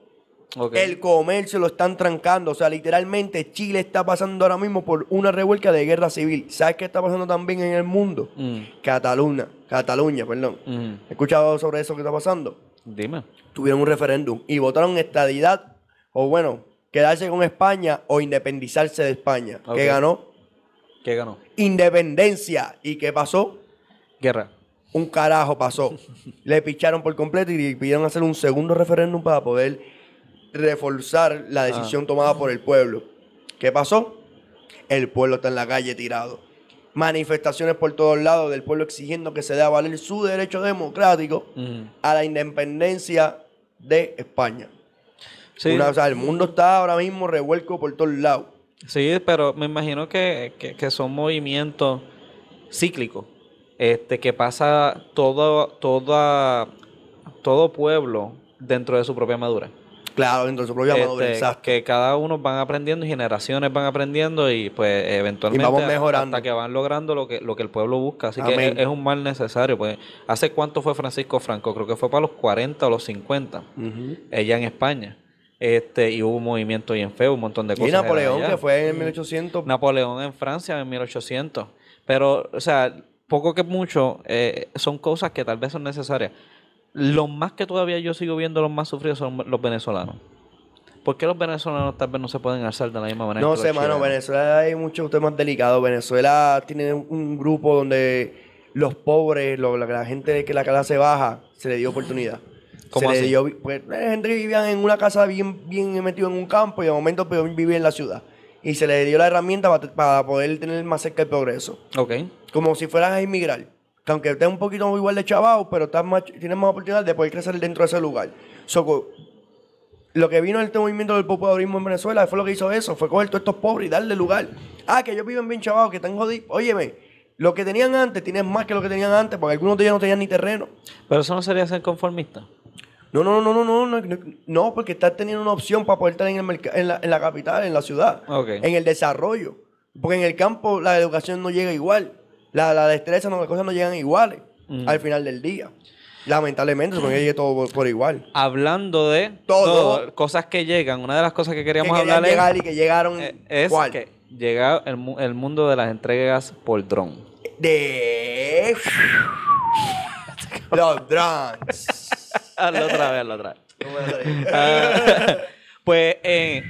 El comercio lo están trancando. O sea, literalmente Chile está pasando ahora mismo por una revuelca de guerra civil. ¿Sabes qué está pasando también en el mundo? Mm. Cataluña, Cataluña, perdón. Mm. ¿Has escuchado sobre eso que está pasando? Dime. Tuvieron un referéndum y votaron estadidad, o bueno, quedarse con España o independizarse de España. Ok. ¿Qué ganó? ¿Qué ganó? Independencia. ¿Y qué pasó? Guerra. Un carajo pasó. Le picharon por completo y pidieron hacer un segundo referéndum para poder reforzar la decisión tomada por el pueblo. ¿Qué pasó? El pueblo está en la calle tirado. Manifestaciones por todos lados del pueblo exigiendo que se dé a valer su derecho democrático Mm. a la independencia de España. Sí, Una- o sea, el mundo está ahora mismo revuelco por todos lados. Sí, pero me imagino que, que- que son movimientos cíclicos. Este, que pasa todo, toda, todo pueblo dentro de su propia madura. Claro, dentro de su propia madurez, Este, exacto. que cada uno van aprendiendo y generaciones van aprendiendo y pues eventualmente Y vamos mejorando. hasta que van logrando lo que, lo que el pueblo busca. Así que es, es un mal necesario. Pues, ¿Hace cuánto fue Francisco Franco? Creo que fue para los 40 o los 50. Ujú. Ella en España. Este, y hubo un movimiento bien feo, un montón de cosas. Y Napoleón, que fue en 1800. Napoleón en Francia en 1800. Pero, o sea, poco que mucho eh, son cosas que tal vez son necesarias. Los más que todavía yo sigo viendo, los más sufridos son los venezolanos. ¿Por qué los venezolanos tal vez no se pueden alzar de la misma manera? No que sé, mano? Venezuela hay muchos temas delicados. Venezuela tiene un, un grupo donde los pobres, lo- la, la gente que la clase baja, se le dio oportunidad. ¿Cómo se así? dio, pues, eh, gente que vivía en una casa bien, bien metido en un campo y de momento pues, vivía en la ciudad. Y se le dio la herramienta para, para poder tener más cerca el progreso. Ok. Como si fueras a inmigrar. Que aunque estés un poquito igual de chavado, pero estás más, tienes más oportunidad de poder crecer dentro de ese lugar. So, lo que vino en este movimiento del popularismo en Venezuela fue lo que hizo eso, fue coger todos estos pobres y darle lugar. Ah, que ellos viven bien chavados, que están jodidos. Óyeme, lo que tenían antes, tienes más que lo que tenían antes, porque algunos de ellos no tenían ni terreno. Pero eso no sería ser conformista. No, no, no, no, no, no, no, no, porque estás teniendo una opción para poder estar en, el en, la, en la capital, en la ciudad, en el desarrollo. Porque en el campo la educación no llega igual, la, la destreza, no, las cosas no llegan iguales Mm. al final del día. Lamentablemente, supone que llegue todo por, por igual. Hablando de Todo. cosas que llegan, una de las cosas que Que queríamos querían hablar es- y que llegaron. eh, es, ¿cuál? que llega el, el mundo de las entregas por dron. De. Los drones. Hazlo otra vez, hazlo otra vez. Ah, pues, eh,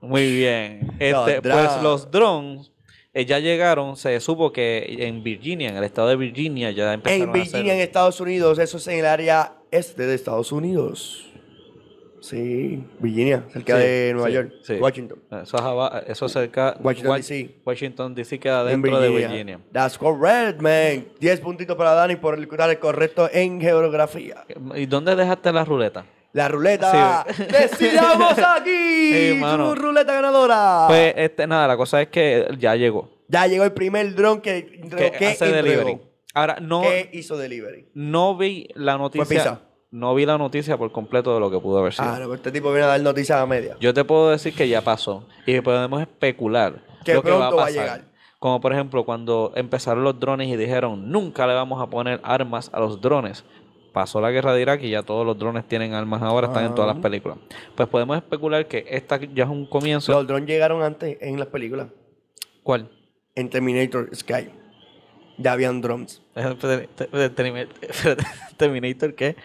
muy bien. Este, pues los drones eh, ya llegaron, se supo que en Virginia, en el estado de Virginia, ya empezaron En Virginia, en a hacer... Estados Unidos, eso es en el área este de Estados Unidos. Sí, Virginia, cerca Sí, de Nueva sí, York, sí. Washington. Eso, es aba- eso cerca... Washington, Wa- D.C.. Washington, D.C. queda En dentro de Virginia. That's correct, man. 10 puntitos para Dani por el el correcto en geografía. ¿Y dónde dejaste la ruleta? La ruleta. Sí. ¡Decidamos aquí! ¡Su ruleta ganadora! Pues, este, nada, la cosa es que ya llegó. ya llegó el primer dron que, Que que hace entregó. delivery. Ahora, no, ¿Qué hizo delivery? no vi la noticia... pizza. No vi la noticia por completo de lo que pudo haber sido. Ah, no, pero este tipo viene a dar noticias a media. Yo te puedo decir que ya pasó y podemos especular Que lo que va a pronto va a pasar. llegar. Como por ejemplo cuando empezaron los drones y dijeron nunca le vamos a poner armas a los drones. Pasó la guerra de Irak y ya todos los drones tienen armas ahora, están en todas las Ah. películas. Pues podemos especular que esta ya es un comienzo. Los drones llegaron antes en las películas. ¿Cuál? En Terminator Sky. Ya habían drones. Terminator, ¿qué?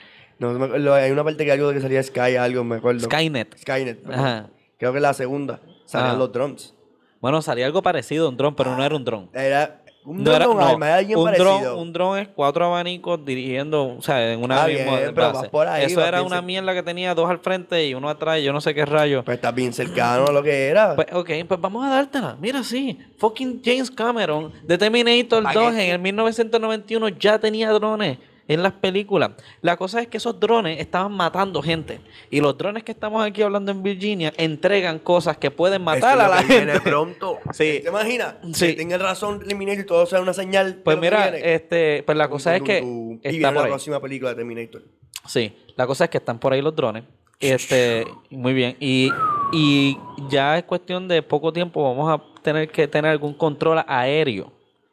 No acuerdo, hay una parte que algo que salía Sky, algo, me acuerdo. Skynet. Skynet. Ajá. Creo que la segunda. Salían Ah. los drones. Bueno, salía algo parecido a un dron, pero no era un dron. Era un No dron era, no, arma, era alguien un parecido. dron, un dron es cuatro abanicos dirigiendo, o sea, en una Está misma bien, pero base. vas por ahí, Eso vas era bien una mierda que tenía dos al frente y uno atrás, yo no sé qué rayo. Pues está bien cercano a lo que era. Pues, ok, pues vamos a dártela. Mira, sí. Fucking James Cameron de Terminator ¿Pa' 2 qué? en el 1991 ya tenía drones en las películas. La cosa es que esos drones estaban matando gente. Y los drones que estamos aquí hablando en Virginia entregan cosas que pueden matar Eso a la gente. pronto. Sí. ¿Te imaginas? Sí. Que razón Terminator y todo sea una señal. Pues mira, este, pues la cosa es que. Y está viene la próxima película de Terminator. Sí, la cosa es que están por ahí los drones. Este, muy bien. Y, y ya es cuestión de poco tiempo vamos a tener que tener algún control aéreo.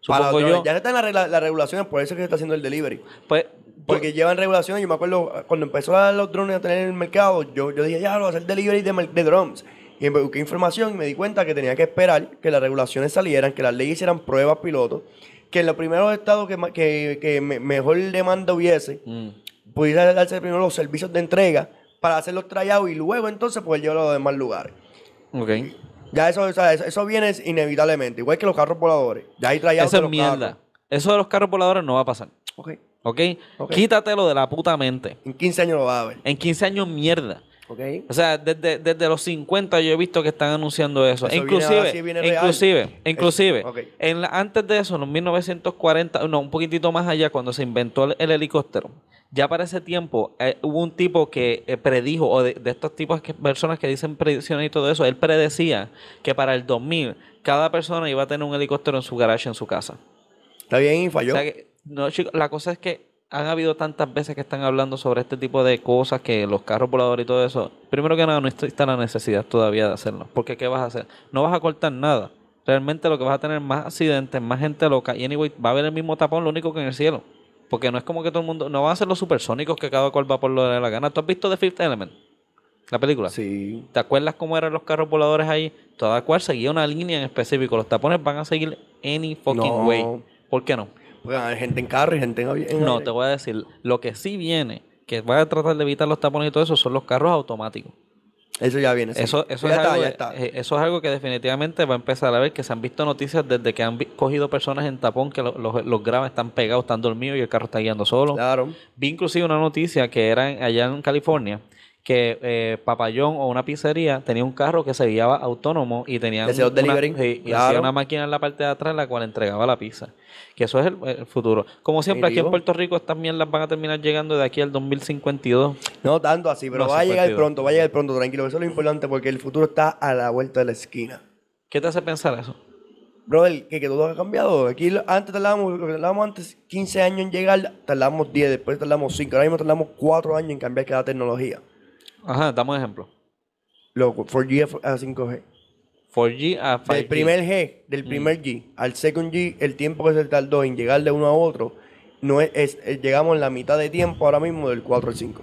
Para Supongo los yo. Ya están las regla- las regulaciones, por eso es que se está haciendo el delivery. Pues, Porque llevan regulaciones. Yo me acuerdo cuando empezó a los drones a tener en el mercado, yo, yo dije, ya, lo voy a hacer delivery de, mer- de drones. Y me busqué información y me di cuenta que tenía que esperar que las regulaciones salieran, que las leyes hicieran pruebas pilotos, que en los primeros estados que, ma- que, que me- mejor demanda hubiese, mm, pudiera darse primero los servicios de entrega para hacer los trayados y luego entonces poder llevarlo a los demás lugares. ok. Ya eso, o sea, eso, eso viene inevitablemente, igual que los carros voladores. Ya hay trayados Eso es los mierda. carros. Eso de los carros voladores no va a pasar. Ok. ¿Ok? Ok. Quítatelo de la puta mente. En 15 años lo va a ver. En 15 años, mierda. Ok. O sea, desde, desde los 50 yo he visto que están anunciando eso. Eso viene inclusive, viene real. inclusive, inclusive, ok. en la- antes de eso, en los 1940, no, un poquitito más allá, cuando se inventó el, el helicóptero, ya para ese tiempo eh, hubo un tipo que eh, predijo, o de, de estos tipos que personas que dicen predicciones y todo eso, él predecía que para el 2000 cada persona iba a tener un helicóptero en su garage en su casa. Está bien y falló. O sea que, no, chicos, la cosa es que han habido tantas veces que están hablando sobre este tipo de cosas, que los carros voladores y todo eso. Primero que nada, no está la necesidad todavía de hacerlo. Porque ¿qué vas a hacer? No vas a cortar nada. Realmente lo que vas a tener es más accidentes, más gente loca. Y anyway, va a haber el mismo tapón, lo único que en el cielo. Porque no es como que todo el mundo... No van a ser los supersónicos que cada cual va por lo de la gana. ¿Tú has visto The Fifth Element? La película. Sí. ¿Te acuerdas cómo eran los carros voladores ahí? Cada cual seguía una línea en específico. Los tapones van a seguir any fucking No. way. ¿Por qué no? Porque hay gente en carro y gente en avión. No, te voy a decir, lo que sí viene, que va a tratar de evitar los tapones y todo eso, son los carros automáticos. Eso ya viene. sí. Eso, eso, ya es está, algo, ya está. eh, eso es algo que definitivamente va a empezar a ver, que se han visto noticias desde que han cogido personas en tapón, que lo- los, los graban, están pegados, están dormidos y el carro está guiando solo. Claro. Vi inclusive una noticia que era allá en California, que eh, Papayón o una pizzería tenía un carro que se guiaba autónomo y tenía una, delivery, sí, y claro. hacía una máquina en la parte de atrás la cual entregaba la pizza. Que eso es el, el futuro. Como siempre, aquí en. Puerto Rico estas mierdas van a terminar llegando de aquí al 2052. No tanto así, pero No, va a llegar 52. pronto, va a llegar pronto, tranquilo. Eso es lo importante porque el futuro está a la vuelta de la esquina. ¿Qué te hace pensar eso? Brother, que, que todo ha cambiado. Aquí antes tardábamos, tardábamos antes 15 años en llegar, tardamos 10, después tardamos 5. Ahora mismo tardamos 4 años en cambiar cada tecnología. Ajá, damos ejemplo. Loco, 4G a 5G. 4G a 5G. Del primer G, del Mm. primer G al second G, el tiempo que se tardó en llegar de uno a otro, no es, es- es- llegamos en la mitad de tiempo ahora mismo del 4 al 5.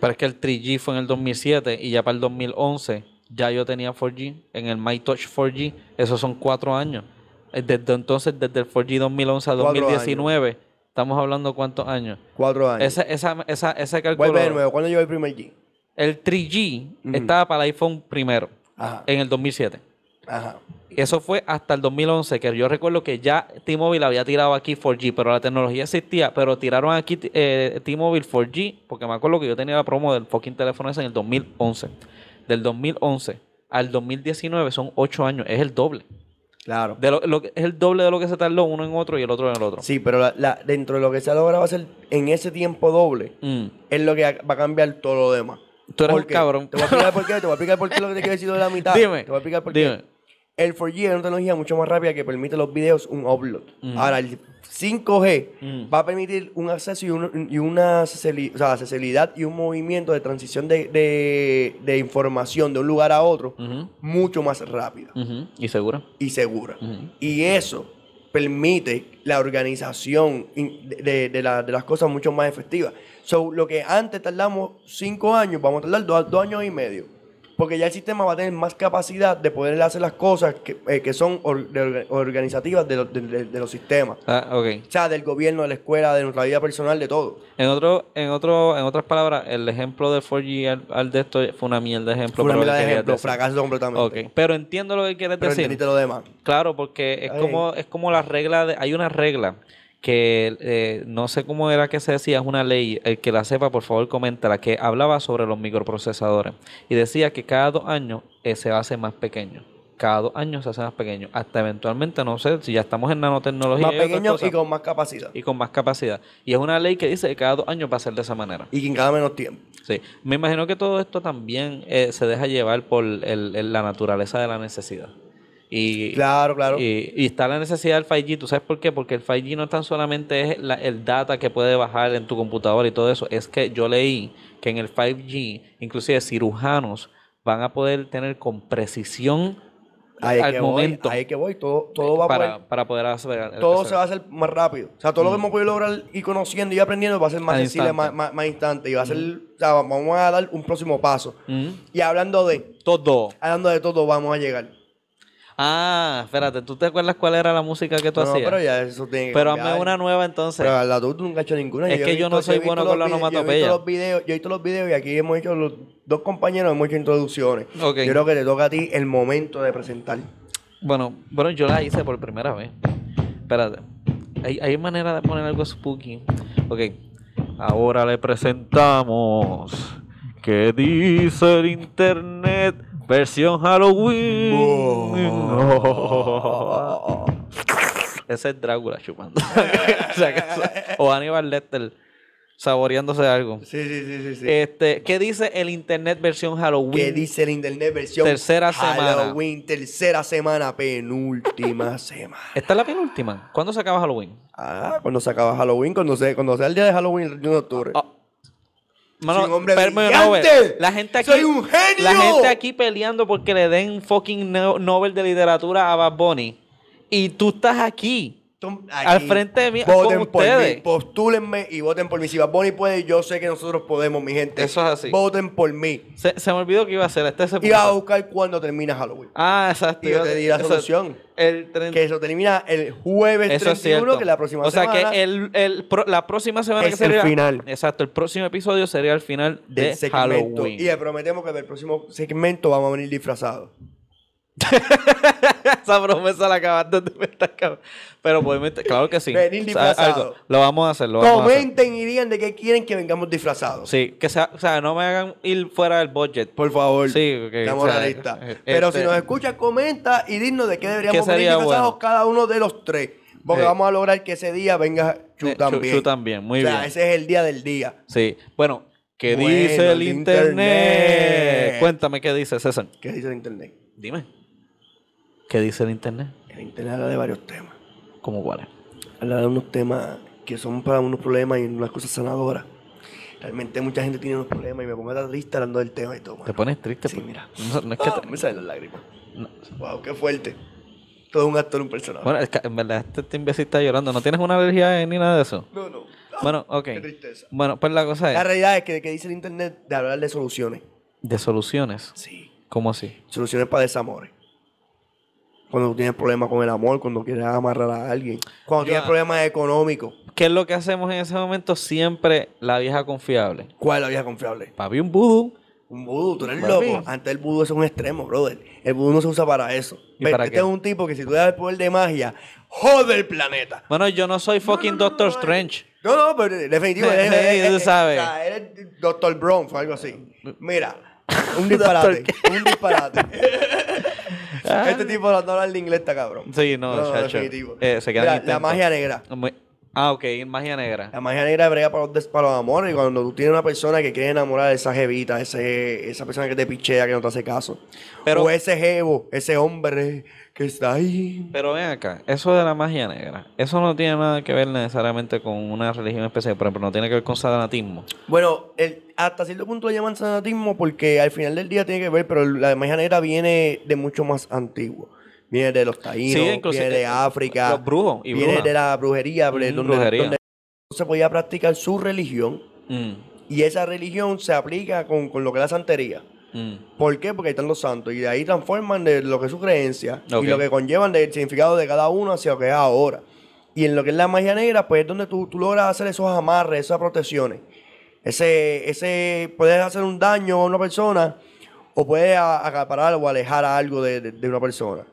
Pero es que el 3G fue en el 2007 y ya para el 2011 ya yo tenía 4G. En el MyTouch 4G, esos son cuatro años. Eh, Desde entonces, desde el 4G 2011 a Cuatro 2019, estamos hablando cuántos años. 4 años. Ese, esa, esa, ese cálculo, Vuelve de nuevo, ¿cuándo llegó el primer G? el 3G Ujú. estaba para el iPhone primero, Ajá. en el 2007. Ajá. Eso fue hasta el 2011, que yo recuerdo que ya T-Mobile había tirado aquí 4G, pero la tecnología existía, pero tiraron aquí eh, T-Mobile 4G, porque me acuerdo que yo tenía la promo del fucking teléfono ese en el 2011. Del 2011 al 2019 son 8 años, es el doble. Claro. De lo, lo es el doble de lo que se tardó uno en otro y el otro en el otro. Sí, pero la- la- dentro de lo que se ha logrado hacer en ese tiempo doble, Mm. es lo que va a cambiar todo lo demás. Tú eres ¿Por un cabrón. Te voy a explicar por qué, te voy a explicar por qué lo que te quiero decir de la mitad. Dime, Te voy a explicar por dime. qué. El 4G es una tecnología mucho más rápida que permite los videos un upload. Ahora, el 5G Ujú. va a permitir un acceso y, un- y una accesibili- o sea, accesibilidad y un movimiento de transición de, de- de información de un lugar a otro mucho más rápido ujú. ¿Y seguro? y segura. Y eso permite la organización de, de- de la- de las cosas mucho más efectiva. So, lo que antes tardamos cinco años, vamos a tardar dos, dos años y medio. Porque ya el sistema va a tener más capacidad de poder hacer las cosas que, eh, que son or- de orga- organizativas de, los- de- de- de los sistemas. Ah, ok. O sea, del gobierno, de la escuela, de nuestra vida personal, de todo. En otro, en otro, en otras palabras, el ejemplo del 4G al, al de esto fue una mierda de ejemplo. Fue una mierda de ejemplo, decir. fracaso completamente. Ok, pero entiendo lo que quieres Pero decir. lo demás. Claro, porque es Ay. como, es como la regla de, hay una regla que eh, no sé cómo era que se decía, es una ley, el que la sepa por favor coméntala, que hablaba sobre los microprocesadores y decía que cada dos años eh, se hace más pequeño. Cada dos años se hace más pequeño. Hasta eventualmente, no sé, si ya estamos en nanotecnología Más y pequeño cosas, y con más capacidad. y con más capacidad. Y es una ley que dice que cada dos años va a ser de esa manera. Y en cada menos tiempo. Sí, me imagino que todo esto también eh, se deja llevar por el- el- la naturaleza de la necesidad. Y, Claro, claro. y, y está la necesidad del 5G. ¿Tú sabes por qué? Porque el 5G no tan solamente es la- el data que puede bajar en tu computadora y todo eso. Es que yo leí que en el 5G, inclusive cirujanos van a poder tener con precisión Ahí es al que momento voy, ahí es que voy. Todo, todo va a para, poder- para poder hacer todo se va a hacer más rápido. O sea, todo lo que hemos podido lograr y conociendo y aprendiendo va a ser más Al sensible, instante. más, más, más instante. Y va a ser, o sea, vamos a dar un próximo paso. Mm. Y hablando de, Todo. hablando de todo, vamos a llegar. Ah, espérate, ¿tú te acuerdas cuál era la música que tú No, no, hacías? pero ya eso tiene que Pero cambiar. hazme una nueva entonces. Pero la tú, tú nunca has hecho ninguna. Es que yo no soy bueno con la vide- Yo he onomatopeya. visto los videos, yo he visto los videos y aquí hemos hecho los dos compañeros, hemos hecho introducciones. Ok. Yo creo que te toca a ti el momento de presentar. Bueno, bueno, yo la hice por primera vez. Espérate. ¿Hay, hay manera de poner algo spooky? Ok. Ahora le presentamos. ¿Qué dice el internet? Versión Halloween. Ese es Drácula chupando. O sea, Aníbal Lecter saboreándose algo. Sí, sí, sí, sí. sí. Este, ¿qué dice el internet versión Halloween? ¿Qué dice el internet versión? Tercera semana. Halloween, tercera semana, penúltima semana. Esta es la penúltima. ¿Cuándo se acaba Halloween? Ah, cuando se acaba Halloween, cuando, se, cuando sea el día de Halloween, el 31 de octubre. Ah, Mano, Soy un hombre premio brillante. Nobel. La gente aquí, Soy un genio. La gente aquí peleando porque le den fucking no- Nobel de literatura a Bad Bunny. Y tú estás aquí. Al frente de mí, Voten con por ustedes. mí, postúlenme y voten por mí. Si Bad Bunny puede, yo sé que nosotros podemos, mi gente. Eso es así. Voten por mí. Se, se me olvidó que iba a hacer este Y vas a buscar cuando termina Halloween. Ah, exacto. Y yo te di la solución. El Que eso termina el jueves Eso es 31, cierto. que la próxima o sea semana que el, el pro- la próxima semana Es que sería el final. Exacto, el próximo episodio sería el final del de segmento. Halloween. Y le prometemos que del próximo segmento vamos a venir disfrazados. Esa promesa la acabaste de meter, cabrón. Pero mete- claro que sí. Venir disfrazado. Lo vamos a hacer, lo vamos a hacer. Comenten y digan de qué quieren que vengamos disfrazados. Sí, que sea, o sea, no me hagan ir fuera del budget. Por favor. Sí, ok, Estamos o sea, eh, Pero este- si nos escuchas, comenta y dinos de qué deberíamos ¿Qué sería venir disfrazados bueno? cada uno de los tres. Porque Sí. vamos a lograr que ese día venga Chu Eh, Chu- también. Chu también, muy o sea, bien. ese es el día del día. Sí. Bueno, ¿qué Bueno, dice el el internet? internet. Cuéntame qué dice, César. ¿Qué dice el internet? Dime. ¿Qué dice el internet? El internet habla de varios temas. ¿Cómo cuál es? Habla de unos temas que son para unos problemas y unas cosas sanadoras. Realmente mucha gente tiene unos problemas y me pongo triste hablando del tema y todo. Te pones triste. Sí, pues. mira. No, no es que Ah, te- Me salen las lágrimas. no. Wow, qué fuerte. Todo un actor, un personaje. Bueno, es que en verdad este, este imbécil está llorando. ¿No tienes una alergia ni nada de eso? no, no. Ah, Bueno, ok. Qué tristeza. Bueno, pues la cosa La es realidad es que, que dice el internet de hablar de soluciones. de soluciones. Sí. ¿Cómo así? Soluciones para desamores. Cuando tú tienes problemas con el amor, cuando quieres amarrar a alguien. Cuando tienes problemas económicos. ¿Qué es lo que hacemos en ese momento? Siempre la vieja confiable. ¿Cuál es la vieja confiable? Papi, un vudú. Un vudú, tú eres Papi. loco. Antes el vudú es un extremo, brother. El vudú no se usa para eso. ¿Y Ve, para este qué? es un tipo que si tú le das el poder de magia, jode el planeta. Bueno, yo no soy fucking Doctor Strange. No, no, pero definitivo. Sí, eres, eres- tú sabes. o sea, eres Dr. Brown o algo así. Mira, un disparate. un disparate. este tipo no habla el inglés, está cabrón. Sí, no, chacho. definitivo. Eh, se quedan Mira, la intentos. magia negra. Muy- Ah, ok, magia negra. La magia negra brega para los, des- para los amores. Y cuando tú tienes una persona que quiere enamorar de esa jevita, ese, esa persona que te pichea, que no te hace caso. Pero- o ese jevo, ese hombre que está ahí. Pero ven acá, eso de la magia negra, eso no tiene nada que ver necesariamente con una religión especial, por ejemplo, no tiene que ver con satanatismo. Bueno, el- hasta cierto punto lo llaman sanatismo porque al final del día tiene que ver, pero la magia negra viene de mucho más antiguo. Viene de los taínos, Sí, viene de eh, África. los brujos y viene brujas. de la brujería, Ujú, donde, brujería. donde se podía practicar su religión Mm, y esa religión se aplica con, con lo que es la santería. mm. ¿Por qué? Porque ahí están los santos y de ahí transforman de lo que es su creencia y lo que conllevan del significado de cada uno hacia lo que es ahora. Y en lo que es la magia negra, pues es donde tú, tú logras hacer esos amarres, esas protecciones. Ese, ese, puedes hacer un daño a una persona o puedes acaparar o alejar a algo de, de- de una persona.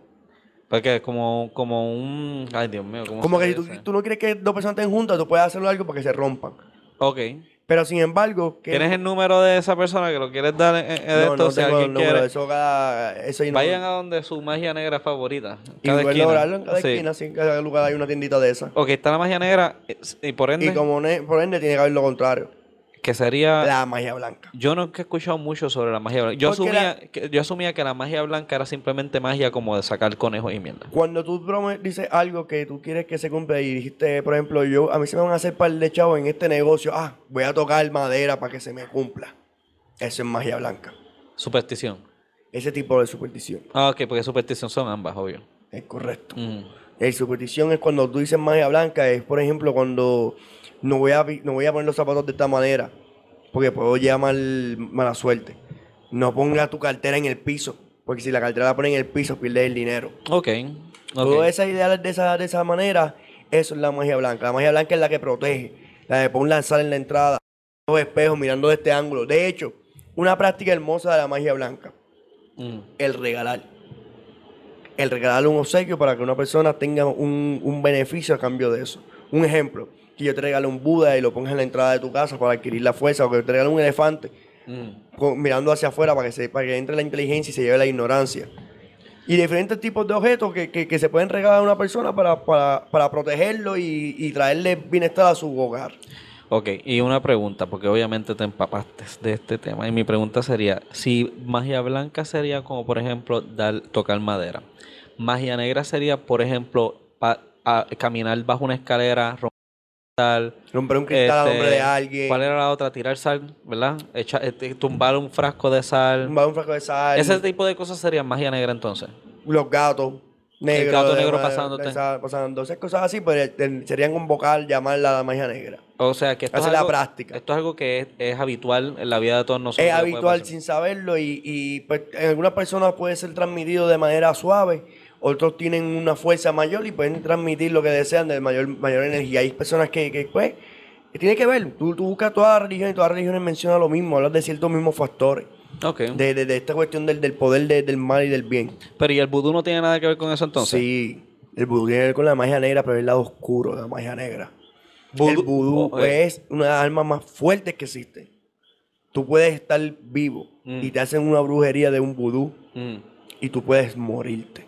Porque es como, como un... Ay, Dios mío, ¿cómo Como se que si tú, dice? tú no quieres que dos personas estén juntas, tú puedes hacer algo para que se rompan. Ok. Pero sin embargo, que ¿Tienes el número de esa persona que lo quieres dar en, en no, esto? no si tengo alguien el número, quiere, eso cada, eso ahí no- vayan a donde su magia negra favorita. y Cada esquina. lograrlo en cada Sí. esquina, sí, en cada lugar hay una tiendita de esas. Ok, está la magia negra eh, y por ende, Y como ne- por ende tiene que haber lo contrario. Que sería... La magia blanca. Yo no he escuchado mucho sobre la magia blanca. Yo Porque asumía, que, yo asumía que la magia blanca era simplemente magia como de sacar conejos y mierda. Cuando tú dices algo que tú quieres que se cumpla y dijiste, por ejemplo, yo a mí se me van a hacer par de chavos en este negocio, ah, voy a tocar madera para que se me cumpla. Eso es magia blanca. Superstición. Ese tipo de superstición. Ah, ok, porque superstición son ambas, obvio. Es correcto. Mm. El superstición es cuando tú dices magia blanca, es por ejemplo cuando no voy a, no voy a poner los zapatos de esta manera, porque puedo llamar mala suerte. No ponga tu cartera en el piso, porque si la cartera la pone en el piso, pierdes el dinero. Ok. ok. Todas esas ideas de esa, de esa manera, eso es la magia blanca. La magia blanca es la que protege, la de un lanzar en la entrada, los espejos mirando de este ángulo. De hecho, una práctica hermosa de la magia blanca, Mm. el regalar. El regalar un obsequio para que una persona tenga un, un beneficio a cambio de eso. Un ejemplo, que yo te regale un Buda y lo pongas en la entrada de tu casa para adquirir la fuerza, o que te regale un elefante Mm. con- mirando hacia afuera para que, se, para que entre la inteligencia y se lleve la ignorancia. Y diferentes tipos de objetos que, que- que se pueden regalar a una persona para, para- para protegerlo y, y traerle bienestar a su hogar. Ok, y una pregunta, porque obviamente te empapaste de este tema. Y mi pregunta sería, si magia blanca sería como, por ejemplo, dar, tocar madera. Magia negra sería, por ejemplo, pa- a- caminar bajo una escalera, romper un cristal al este, nombre de alguien, ¿Cuál era la otra? Tirar sal, ¿verdad? Echa- este, tumbar un frasco de sal. tumbar un frasco de sal, Ese tipo de cosas sería magia negra entonces. los gatos negros. gato de- negro pasándote. pasando. Esas cosas así, pues eh, serían convocar, llamarla la magia negra. O sea, que esto, es la práctica. esto es algo que es, es habitual en la vida de todos nosotros. es habitual sin saberlo y, y, pues, en algunas personas puede ser transmitido de manera suave, otros tienen una fuerza mayor y pueden transmitir lo que desean de mayor, mayor energía. Hay personas que, que pues, tiene que ver, tú, tú buscas todas las religiones y todas las religiones mencionan lo mismo, hablan de ciertos mismos factores, Ok. de, de- de esta cuestión del, del poder de- del mal y del bien. Pero ¿y el vudú no tiene nada que ver con eso entonces? Sí, el vudú tiene que ver con la magia negra, pero es el lado oscuro de la magia negra. el Vudú- vudú oh, eh. es una de las armas más fuertes que existe. Tú puedes estar vivo Mm. y te hacen una brujería de un vudú Mm, y tú puedes morirte.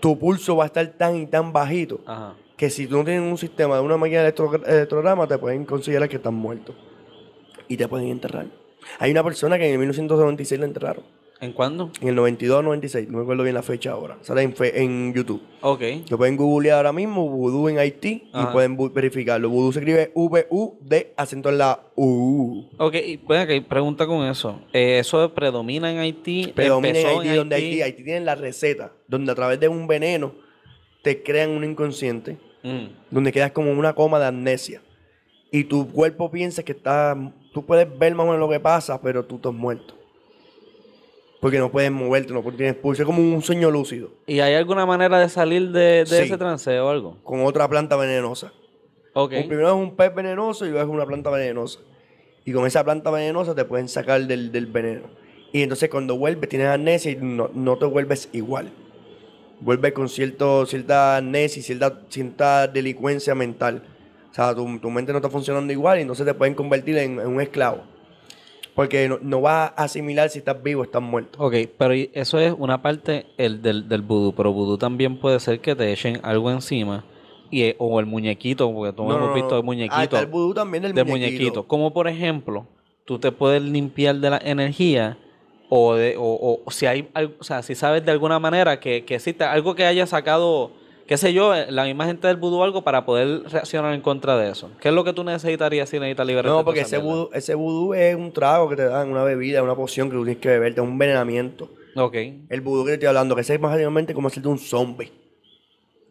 Tu pulso va a estar tan y tan bajito Ajá. que si tú no tienes un sistema de una máquina de electro- electrograma, te pueden considerar que estás muerto y te pueden enterrar. Hay una persona que en el 1996 la enterraron. ¿En cuándo? En el 92 96, no me acuerdo bien la fecha ahora. Sale en, fe- en YouTube. Ok. Lo pueden googlear ahora mismo, Voodoo en Haití, Ajá. y pueden verificarlo. Voodoo se escribe V-U-D, acento en la U. Ok, y ven acá, y pregunta con eso. Eh, ¿Eso predomina en Haití? Predomina en ¿Empezó Haití, donde Haití, Haití tienen la receta, donde a través de un veneno te crean un inconsciente, Mm, donde quedas como en una coma de amnesia. Y tu cuerpo piensa que está, tú puedes ver más o menos lo que pasa, pero tú estás muerto. Porque no puedes moverte, no tienes pulso, es como un sueño lúcido, ¿Y hay alguna manera de salir de, de Sí. ese trance o algo? con otra planta venenosa. Ok. Un- Primero es un pez venenoso y luego es una planta venenosa. Y con esa planta venenosa te pueden sacar del, del veneno. Y entonces cuando vuelves tienes amnesia y no, no te vuelves igual. Vuelves con cierto, cierta amnesia y cierta, cierta delincuencia mental. O sea, tu, tu mente no está funcionando igual y entonces te pueden convertir en, en un esclavo. Porque no, no vas a asimilar si estás vivo o estás muerto. Ok, pero eso es una parte el del, del vudú, pero vudú también puede ser que te echen algo encima y, eh, o el muñequito, porque todos No, hemos no, visto el muñequito. Ah, está el vudú también del, del muñequito. muñequito. Como por ejemplo, tú te puedes limpiar de la energía o, de, o, o- si hay, o sea, si sabes de alguna manera que, que existe algo que haya sacado, qué sé yo, eh, la misma gente del vudú algo para poder reaccionar en contra de eso. ¿Qué es lo que tú necesitarías si necesitas liberarte No, porque ese vudú, ese vudú es un trago que te dan, una bebida, una poción que tú tienes que beberte, un envenenamiento. Ok. El vudú que te estoy hablando, que es más básicamente como hacerte un zombie.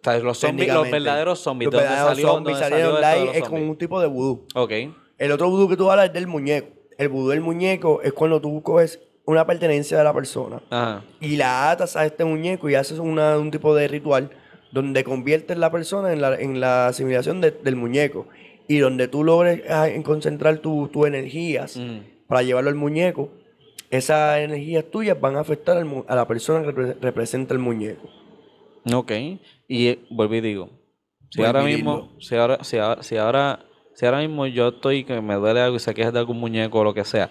O sea, los zombies, los verdaderos zombies. Los ¿de dónde verdaderos salió, zombies salieron los es como zombies? un tipo de vudú. Ok. El otro vudú que tú hablas es del muñeco. El vudú del muñeco es cuando tú coges una pertenencia de la persona Ajá. y la atas a este muñeco y haces una- un tipo de ritual donde conviertes la persona en la, en la asimilación de- del muñeco y donde tú logres ah, en concentrar tu- tus energías Mm. para llevarlo al muñeco, esas energías tuyas van a afectar al a la persona que repre- representa el muñeco. Ok. Y eh, vuelvo y digo, si ahora mismo, si ahora, si ahora, si ahora, si ahora mismo yo estoy que me duele algo y se queja de algún muñeco o lo que sea,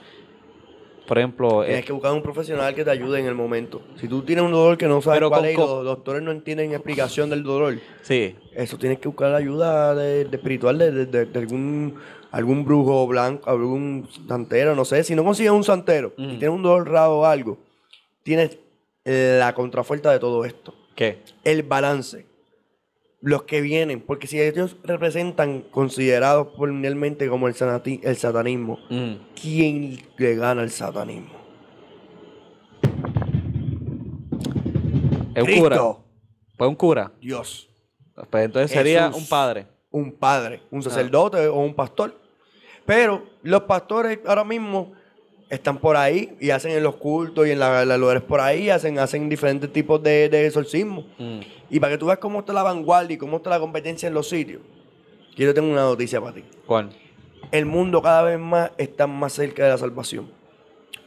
por ejemplo, eh, Tienes que buscar un profesional que te ayude en el momento. Si tú tienes un dolor que no sabes Pero cuál con- es y con- los doctores no entienden explicación del dolor, sí, eso tienes que buscar ayuda de, de espiritual de, de- de- de algún, algún brujo blanco, algún santero, no sé. Si no consigues un santero y Ujú. tienes un dolor raro o algo, tienes la contrafuerza de todo esto. ¿qué? el balance. Los que vienen, porque si ellos representan considerados mundialmente como el, sanati- el satanismo, Mm. ¿quién le gana al satanismo? Es un cura. Pues un cura. Dios, Pues entonces sería Jesús. un padre. un padre, Ah. un sacerdote o un pastor. Pero los pastores ahora mismo están por ahí y hacen en los cultos y en la- los lugares por ahí, hacen, hacen diferentes tipos de, de exorcismo. Mm. Y para que tú veas cómo está la vanguardia y cómo está la competencia en los sitios, quiero tener una noticia para ti. ¿Cuál? el mundo cada vez más está más cerca de la salvación.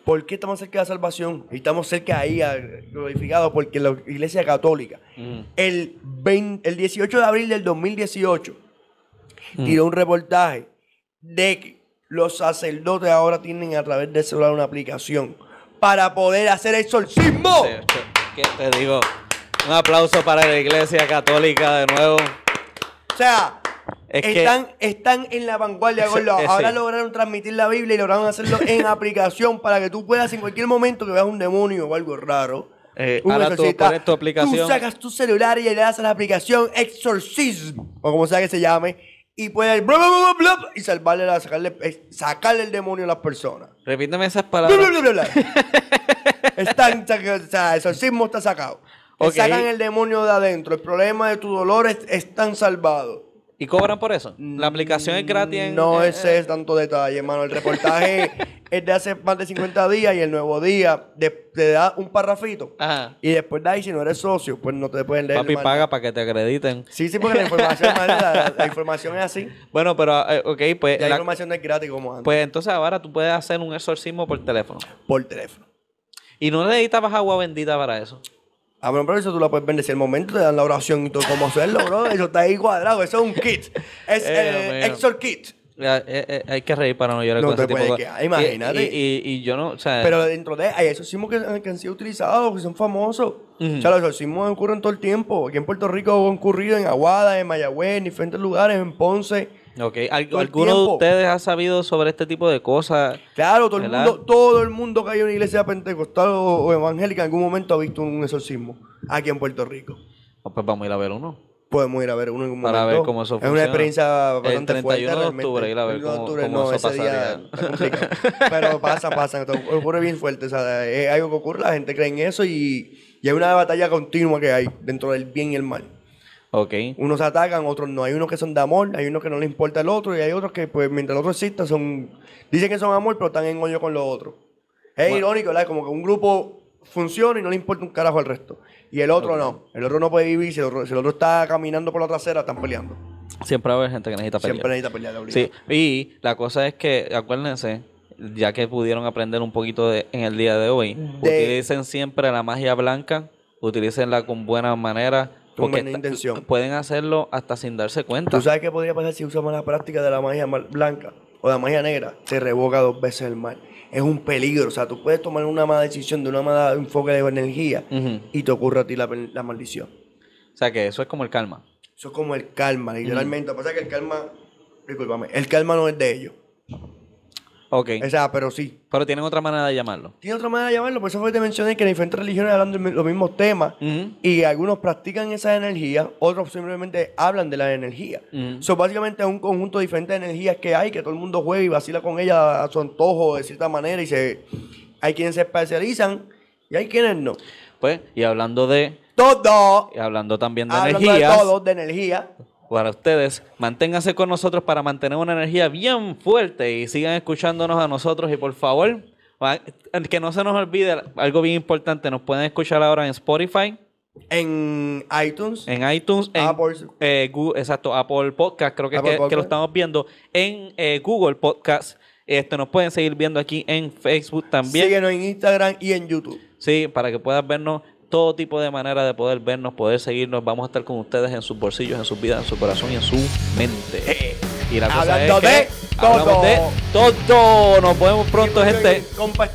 ¿Por qué estamos cerca de la salvación? Y estamos cerca ahí, glorificados, porque la Iglesia Católica, Mm. el, 20 el 18 de abril del 2018, Mm. tiró un reportaje de que los sacerdotes ahora tienen a través del celular una aplicación para poder hacer exorcismo. ¿Qué te digo? Un aplauso para la iglesia católica de nuevo. O sea, Es que- están, están en la vanguardia, gordo. eh, Ahora sí. lograron transmitir la Biblia y lograron hacerlo en aplicación para que tú puedas en cualquier momento que veas un demonio o algo raro. Eh, un ahora tú exorcista, pones tu aplicación. Tú sacas tu celular y le das a la aplicación Exorcism, o como sea que se llame, y puedes bla, bla, bla, bla, y salvarle, la, sacarle, eh, sacarle el demonio a las personas. Repíteme esas palabras. Están, o sea, el exorcismo está sacado. Sacan el demonio de adentro. El problema de tu dolor es- están salvados. ¿Y cobran por eso? La aplicación es gratis. en- No ese es tanto detalle, hermano. El reportaje es de hace más de 50 días y el nuevo día de- te da un parrafito. Ajá. Y después de ahí, si no eres socio, pues no te pueden leer. Papi paga para que te acrediten. Sí, sí, porque la información, la, la información es así. Bueno, pero, eh, ok, pues, Ya la la- información no es gratis como antes. pues entonces ahora tú puedes hacer un exorcismo por teléfono. por teléfono. Y no necesitabas agua bendita para eso. Ah, bueno, pero eso tú lo puedes vender. Si al momento te dan la oración y todo cómo hacerlo, bro. Eso está ahí cuadrado. Eso es un kit. Es Eh, el mío. Exor Kit. Eh, eh, hay que reír para no llorar No con te ese tipo de imagínate. Y, y- y yo no, o sea, Pero dentro de hay exorcismos que, que han sido utilizados, que son famosos. Ujú. O sea, los exorcismos ocurren todo el tiempo. Aquí en Puerto Rico han ocurrido en Aguada, en Mayagüez, en diferentes lugares, en Ponce. ok, ¿al- todo el ¿alguno de ustedes ha sabido sobre este tipo de cosas? Claro, todo el mundo, todo el mundo que hay en una iglesia pentecostal o, o evangélica en algún momento ha visto un exorcismo aquí en Puerto Rico. Oh, pues vamos a ir a ver uno. Podemos ir a ver uno en un Para momento. ver cómo eso Es funciona. una experiencia El bastante 31 fuerte. de realmente. octubre, ir a ver El 1 de cómo- octubre, cómo no, eso ese día está. Pero pasa, pasa. Ocurre bien fuerte. O sea, es algo que ocurre, la gente cree en eso y, y hay una batalla continua que hay dentro del bien y el mal. Ok. Unos atacan, otros no. Hay unos que son de amor, hay unos que no les importa el otro y hay otros que, pues, mientras el otro exista, son, dicen que son amor, pero están en odio con los otros. Es Bueno. irónico, ¿verdad? Como que un grupo funciona y no le importa un carajo al resto. Y el otro no. El otro no puede vivir. Si el otro, si el otro está caminando por la trasera, están peleando. Siempre va a haber gente que necesita pelear. Siempre necesita pelear de obligado. Sí, y la cosa es que, acuérdense, ya que pudieron aprender un poquito de- en el día de hoy, De- utilicen siempre la magia blanca, utilícenla con buena manera, Con buena intención. pueden hacerlo hasta sin darse cuenta. ¿Tú sabes qué podría pasar si usamos la práctica de la magia blanca o la magia negra? Se revoca dos veces el mal. Es un peligro. O sea, tú puedes tomar una mala decisión de una mala enfoque de energía y te ocurre a ti la, la maldición. O sea que eso es como el karma. Eso es como el karma, literalmente. Lo que pasa es que el karma, discúlpame, el karma no es de ellos. Ok. O sea, pero sí. Pero tienen otra manera de llamarlo. Tiene otra manera de llamarlo, por eso fue que te mencioné que las diferentes religiones hablan de los mismos temas y algunos practican esa energía, otros simplemente hablan de la energía. Ujú. So, básicamente es un conjunto de diferentes energías que hay, que todo el mundo juega y vacila con ella a su antojo de cierta manera y se hay quienes se especializan y hay quienes no. Pues, y hablando de, Todo, y hablando también de hablando energías, de todo, de energía. Para ustedes, manténganse con nosotros para mantener una energía bien fuerte y sigan escuchándonos a nosotros y por favor, que no se nos olvide algo bien importante, nos pueden escuchar ahora en Spotify, En iTunes, en iTunes, en Apple. eh, Gu- exacto, Apple Podcast, creo que, Apple que- que lo estamos viendo, en eh, Google Podcast, este, nos pueden seguir viendo aquí en Facebook también. síguenos en Instagram y en YouTube. Sí, para que puedas vernos todo tipo de manera de poder vernos, poder seguirnos. Vamos a estar con ustedes en sus bolsillos, en sus vidas, en su corazón y en su mente. Y la cosa Hablando es que de todo. de todo. Nos vemos pronto, gente. Compa